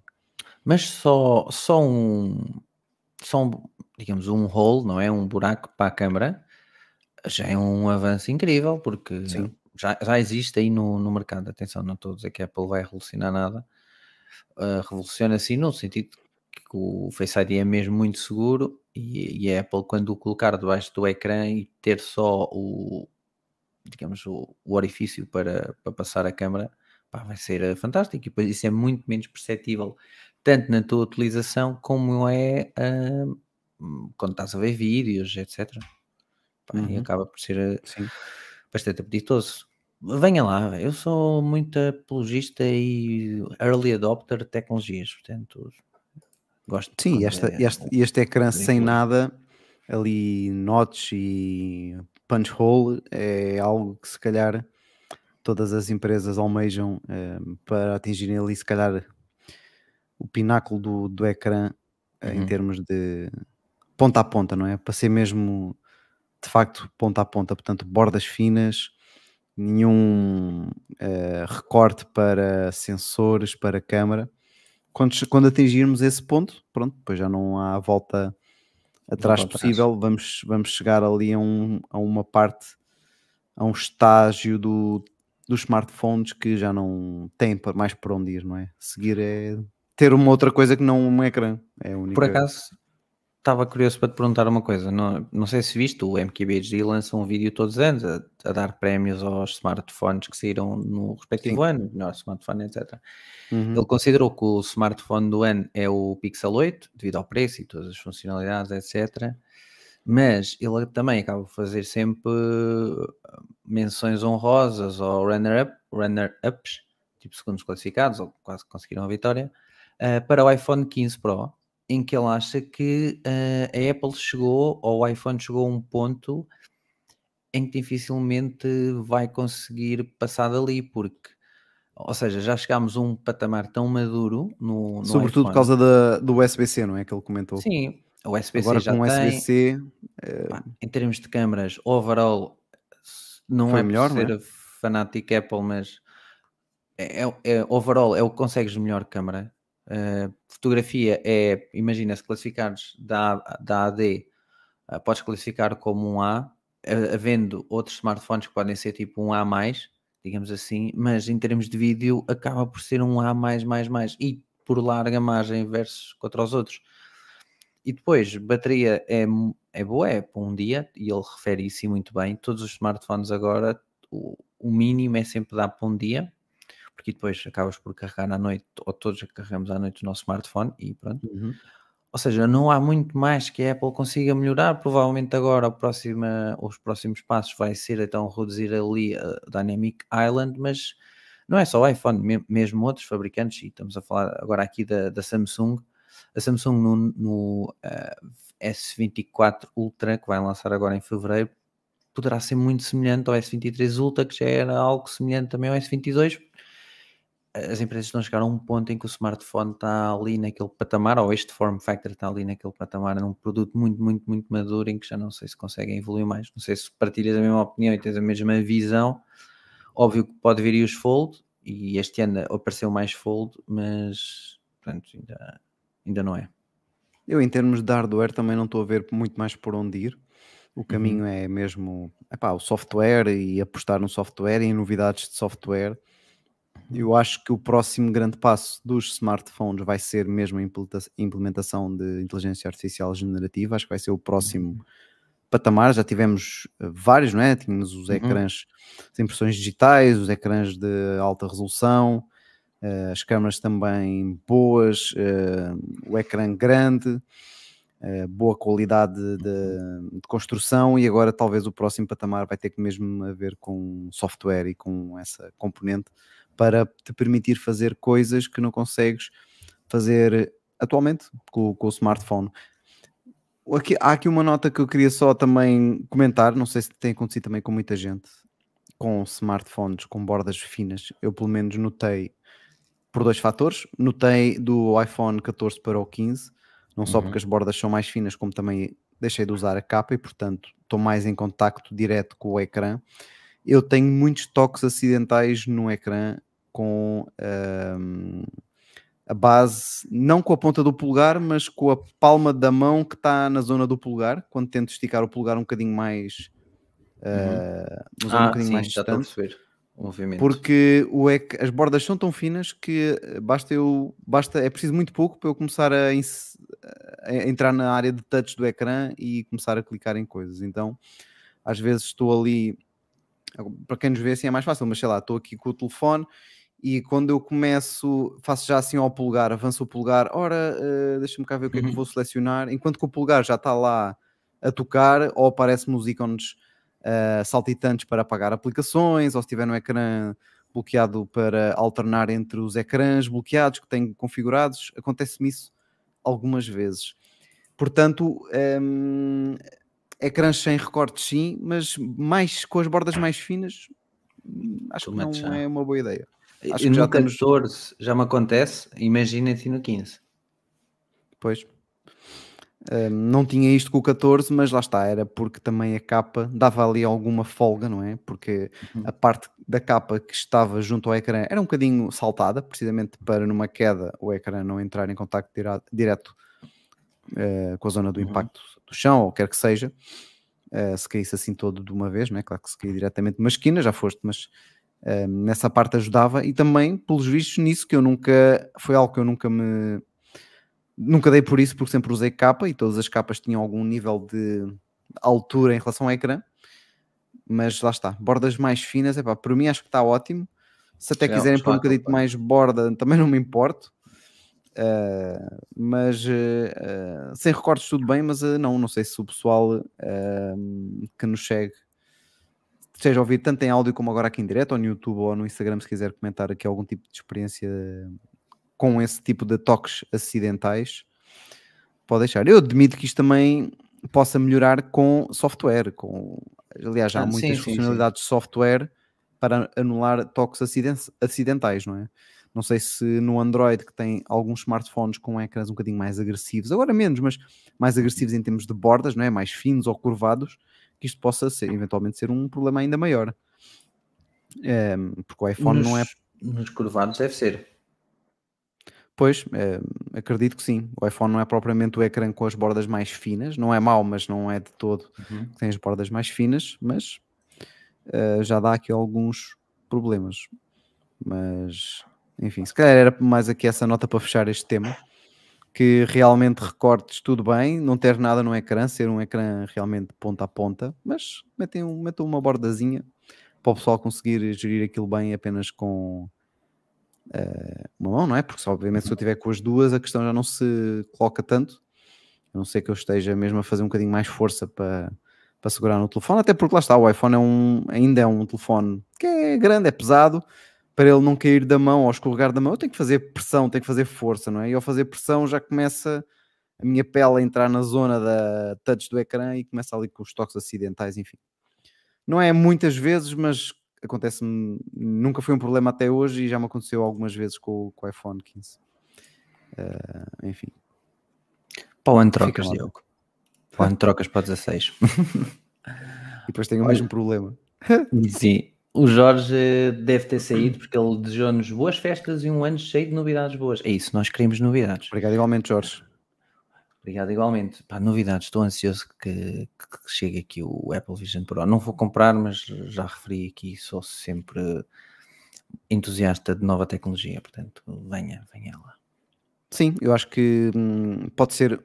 Mas só, só um, só um, digamos, um hole, não é? Um buraco para a câmera, já é um avanço incrível, porque Sim. já, já existe aí no, no mercado. Atenção, não estou a dizer que a Apple vai revolucionar nada. Uh, revoluciona assim no sentido que o Face ID é mesmo muito seguro e, e a Apple, quando o colocar debaixo do ecrã e ter só o, digamos, o, o orifício para, para passar a câmera, vai ser eh, fantástico. E depois isso é muito menos perceptível, tanto na tua utilização como é hum, quando estás a ver vídeos, etc. Pá, E Uhum. acaba por ser eh, Sim. bastante apetitoso. Venha lá, eu sou muito apologista e early adopter de tecnologias, portanto, gosto de Sim, e esta, é- este, e este ecrã sem nada, ali notch e punch hole, é algo que se calhar todas as empresas almejam eh, para atingirem ali, se calhar, o pináculo do, do ecrã eh, em Uhum. termos de ponta a ponta, não é? Para ser mesmo de facto ponta a ponta, portanto, bordas finas, nenhum eh, recorte para sensores, para câmara. Quando, quando atingirmos esse ponto, pronto, depois já não há volta atrás volta atrás. possível, vamos, vamos chegar ali a, um, a uma parte, a um estágio do, dos smartphones que já não tem mais por onde ir, não é? Seguir é ter uma outra coisa que não um ecrã. É a única... Por acaso, estava curioso para te perguntar uma coisa. Não, não sei se viste, o MKBHD lança um vídeo todos os anos a, a dar prémios aos smartphones que saíram no respectivo ano, melhor smartphone, etc. Uhum. Ele considerou que o smartphone do ano é o Pixel 8, devido ao preço e todas as funcionalidades, etc. Mas ele também acaba por fazer sempre uh, menções honrosas ou runner-up, runner-ups, tipo segundos classificados, ou quase que conseguiram a vitória, uh, para o iPhone 15 Pro, em que ele acha que uh, a Apple chegou, ou o iPhone chegou a um ponto em que dificilmente vai conseguir passar dali, porque, ou seja, já chegámos a um patamar tão maduro no, no Sobretudo iPhone. por causa da, do USB-C, não é? Que ele comentou. Sim, o USB-C Agora já com o tem. USB-C, Pá, em termos de câmaras, overall, não Foi é melhor, por não é? ser fanático Apple, mas é, é- é- overall é o que consegues melhor câmara. Uh, fotografia é, imagina, se classificares da, da AD, uh, podes classificar como um A, uh, havendo outros smartphones que podem ser tipo um A+, digamos assim, mas em termos de vídeo acaba por ser um A+++, e por larga margem versus contra os outros. E depois, bateria é, é boa, é para um dia, e ele refere isso muito bem. Todos os smartphones agora, o, o mínimo é sempre dar para um dia, porque depois acabas por carregar à noite, ou todos carregamos à noite o nosso smartphone e pronto. Uhum. Ou seja, não há muito mais que a Apple consiga melhorar. Provavelmente agora próxima, os próximos passos vai ser então reduzir ali a Dynamic Island, mas não é só o iPhone, me- mesmo outros fabricantes, e estamos a falar agora aqui da, da Samsung. A Samsung no, no eh, S24 Ultra, que vai lançar agora em fevereiro, poderá ser muito semelhante ao S23 Ultra, que já era algo semelhante também ao S22. As empresas estão a chegar a um ponto em que o smartphone está ali naquele patamar, ou este form factor está ali naquele patamar, num produto muito, muito, muito maduro, em que já não sei se conseguem evoluir mais. Não sei se partilhas a mesma opinião e tens a mesma visão. Óbvio que pode vir aí os Fold, e este ano apareceu mais Fold, mas pronto, ainda, ainda não é. Eu, em termos de hardware, também não estou a ver muito mais por onde ir. O Uhum. caminho é mesmo epá, o software e apostar no software e em novidades de software. Eu acho que o próximo grande passo dos smartphones vai ser mesmo a implementa- implementação de inteligência artificial generativa. Acho que vai ser o próximo patamar. Já tivemos eh, vários, não é? Tínhamos os Uhum. ecrãs, as impressões digitais, os ecrãs de alta resolução, eh, as câmaras também boas, eh, o ecrã grande, boa qualidade de, de construção e agora talvez o próximo patamar vai ter que mesmo a ver com software e com essa componente para te permitir fazer coisas que não consegues fazer atualmente com, com o smartphone. Aqui- há aqui uma nota que eu queria só também comentar, não sei se tem acontecido também com muita gente, com smartphones com bordas finas. Eu pelo menos notei por dois fatores. Notei do iPhone 14 para o 15, não só Uhum. porque as bordas são mais finas, como também deixei de usar a capa e, portanto, estou mais em contacto direto com o ecrã. Eu tenho muitos toques acidentais no ecrã com ahm, a base, não com a ponta do polegar, mas com a palma da mão que está na zona do polegar, quando tento esticar o polegar um bocadinho mais. ah, uma zona um Ah, bocadinho sim, mais distante perceber o movimento. porque o ec- as bordas são tão finas que eh, basta eu basta é preciso muito pouco para eu começar a, ins- a entrar na área de touch do ecrã e começar a clicar em coisas então às vezes estou ali para quem nos vê assim é mais fácil mas sei lá estou aqui com o telefone e quando eu começo faço já assim ao polegar avanço o polegar ora eh, deixa-me cá ver o que é que Uhum. vou selecionar enquanto que o polegar já está lá a tocar ou aparece-me os ícones uh, saltitantes para apagar aplicações, ou se estiver no ecrã bloqueado para alternar entre os ecrãs bloqueados que tenho configurados, acontece-me isso algumas vezes. Portanto, hum, ecrãs sem recortes sim, mas mais com as bordas mais finas, hum, acho que não é uma boa ideia. acho E que já no estamos- 14 já me acontece, imaginem-se no 15. Pois. Hum, não tinha isto com o 14, mas lá está, era porque também a capa dava ali alguma folga, não é? Porque Uhum. a parte da capa que estava junto ao ecrã era um bocadinho saltada, precisamente para numa queda o ecrã não entrar em contacto direto eh, com a zona do Uhum. Do chão, ou quer que seja. Eh, se caísse assim todo de uma vez, não é? Claro que se cair diretamente numa esquina, já foste, mas eh, nessa parte ajudava e também, pelos vistos, nisso que eu nunca foi algo que eu nunca me nunca dei por isso, porque sempre usei capa e todas as capas tinham algum nível de altura em relação ao ecrã. Mas lá está, bordas mais finas, epá, para mim acho que está ótimo. Se até Já- quiserem pôr um bocadinho mais borda, também não me importo. Uh, mas uh, sem recortes tudo bem, mas uh, não, não sei se o pessoal que nos segue esteja a ouvir tanto em áudio como agora aqui em direto, ou no YouTube ou no Instagram, se quiser comentar aqui algum tipo de experiência com esse tipo de toques acidentais, pode deixar. Eu admito que isto também possa melhorar com software, com aliás, já há Ah, muitas sim, sim, funcionalidades de software para anular toques aciden- acidentais, não é? Não sei se no Android, que tem alguns smartphones com ecrãs um bocadinho mais agressivos, agora menos, mas mais agressivos em termos de bordas, não é? Mais finos ou curvados, que isto possa ser, eventualmente ser um problema ainda maior. Ehm, porque o iPhone nos, não é Nos curvados deve ser. Pois, eh, acredito que sim. O iPhone não é propriamente o ecrã com as bordas mais finas, não é mau, mas não é de todo Uhum. que tem as bordas mais finas, mas eh, já dá aqui alguns problemas. Mas, enfim, se calhar era mais aqui essa nota para fechar este tema. Que realmente recortes tudo bem, não ter nada no ecrã, ser um ecrã realmente ponta a ponta, mas metem, um, metem uma bordazinha para o pessoal conseguir gerir aquilo bem apenas com eh, uma mão, não é? Porque obviamente se eu tiver com as duas a questão já não se coloca tanto, a não ser que eu esteja mesmo a fazer um bocadinho mais força para, para segurar no telefone, até porque lá está, o iPhone é um, ainda é um telefone que é grande, é pesado, para ele não cair da mão ou escorregar da mão, eu tenho que fazer pressão, tenho que fazer força, não é? E ao fazer pressão já começa a minha pele a entrar na zona da touch do ecrã e começa ali com os toques acidentais, enfim. Não é muitas vezes, mas acontece-me, nunca foi um problema até hoje e já me aconteceu algumas vezes com, o- com o iPhone 15. Eh, enfim, Para o ano trocas. Diogo. Para o ano trocas para o 16. e depois tenho o Olha. mesmo problema. Sim. O Jorge deve ter saído porque ele desejou-nos boas festas e um ano cheio de novidades boas. É isso, nós queremos novidades. Obrigado igualmente, Jorge. Obrigado igualmente. Pá, novidades, estou ansioso que, que chegue aqui o Apple Vision Pro. Não vou comprar, mas já referi aqui, sou sempre entusiasta de nova tecnologia, portanto, venha, venha lá. Sim, eu acho que hum, pode ser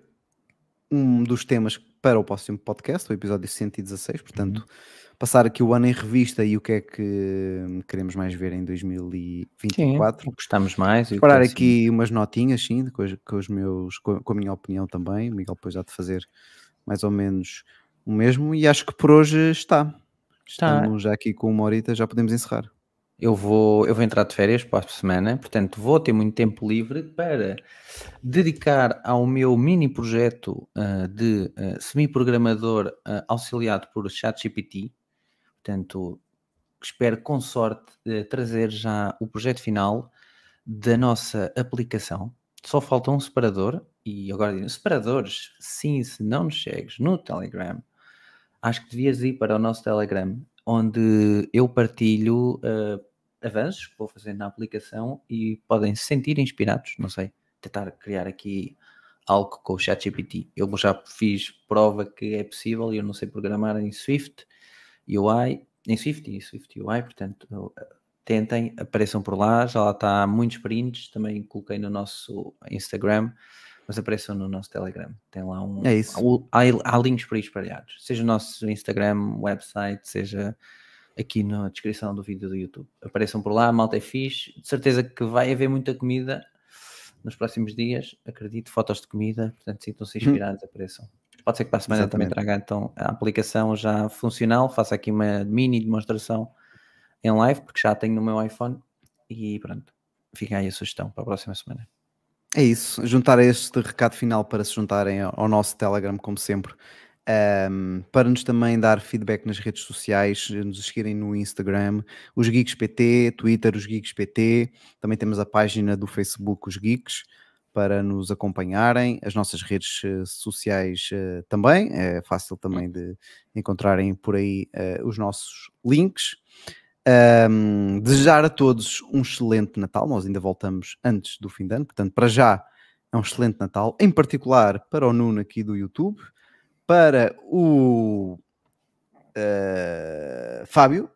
um dos temas para o próximo podcast, o episódio 116. Portanto, passar aqui o ano em revista e o que é que hum, queremos mais ver em 2024. Gostamos mais. Preparar sido- aqui umas notinhas, sim, com, com os meus, com, a minha opinião também. O Miguel depois já de fazer mais ou menos o mesmo. E acho que por hoje está. Está. Estamos já aqui com uma horita, já podemos encerrar. Eu vou, eu vou entrar de férias para a semana, portanto vou ter muito tempo livre para dedicar ao meu mini projeto ah, de ah, semi-programador ah, auxiliado por ChatGPT. Portanto, espero com sorte eh, trazer já o projeto final da nossa aplicação. Só falta um separador e agora dizem, separadores, sim, se não nos segues no Telegram, acho que devias ir para o nosso Telegram, onde eu partilho eh, avanços que vou fazer na aplicação e podem se sentir inspirados, não sei, tentar criar aqui algo com o ChatGPT. Eu já fiz prova que é possível e eu não sei programar em Swift UI, em Swift e Swift UI, portanto, eh, tentem, apareçam por lá, já lá está muitos prints, também coloquei no nosso Instagram, mas apareçam no nosso Telegram. Tem lá um. É isso. Há, há links por aí espalhados, seja o nosso Instagram, website, seja aqui na descrição do vídeo do YouTube. Apareçam por lá, a malta é fixe. De certeza que vai haver muita comida nos próximos dias. Acredito, fotos de comida, portanto, sintam-se inspirados, apareçam. Pode ser que para a semana também Exatamente. traga então a aplicação já funcional. Faça aqui uma mini demonstração em live, porque já tenho no meu iPhone. E pronto, fica aí a sugestão para a próxima semana. É isso, juntar este recado final para se juntarem ao nosso Telegram, como sempre, Ahm, para nos também dar feedback nas redes sociais, nos seguirem no Instagram, os Geeks PT, Twitter, os Geeks PT, também temos a página do Facebook, os Geeks, para nos acompanharem, as nossas redes eh, sociais eh, também, é fácil também de encontrarem por aí eh, os nossos links. Ahm, desejar a todos um excelente Natal. Nós ainda voltamos antes do fim de ano, portanto, para já é um excelente Natal, em particular para o Nuno aqui do YouTube, para o eh, Fábio,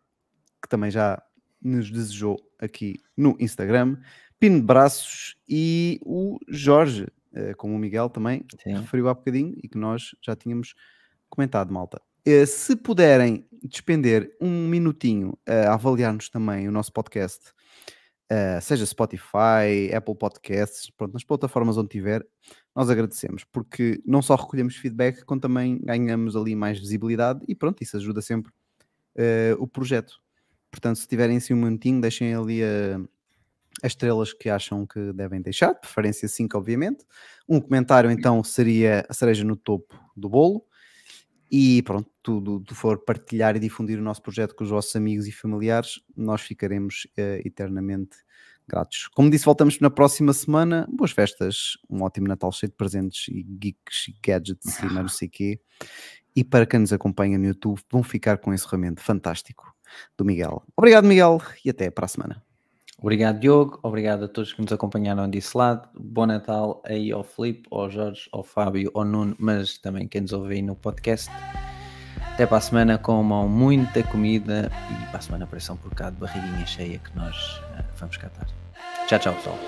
que também já nos desejou aqui no Instagram, Pino de Braços e o Jorge, eh, como o Miguel também Sim. referiu há bocadinho e que nós já tínhamos comentado, malta. Eh, se puderem despender um minutinho a avaliar-nos também o nosso podcast, eh, seja Spotify, Apple Podcasts, pronto, nas plataformas onde tiver, nós agradecemos, porque não só recolhemos feedback, como também ganhamos ali mais visibilidade e pronto, isso ajuda sempre o projeto. Portanto, se tiverem assim um minutinho, deixem ali a- as estrelas que acham que devem deixar, de preferência 5, obviamente. Um comentário então seria a cereja no topo do bolo. E pronto, tudo tu for partilhar e difundir o nosso projeto com os vossos amigos e familiares, nós ficaremos uh, eternamente gratos. Como disse, voltamos na próxima semana. Boas festas, um ótimo Natal cheio de presentes e geeks e gadgets e não sei quê. E para quem nos acompanha no YouTube, vão ficar com esse encerramento fantástico do Miguel. Obrigado, Miguel, e até para a semana. Obrigado, Diogo. Obrigado a todos que nos acompanharam desse lado. Bom Natal aí ao Filipe, ao Jorge, ao Fábio, ao Nuno, mas também quem nos ouve aí no podcast. Até para a semana, comam muita comida e para a semana apareçam um bocado de barriguinha cheia que nós uh, vamos catar. Tchau, tchau, pessoal.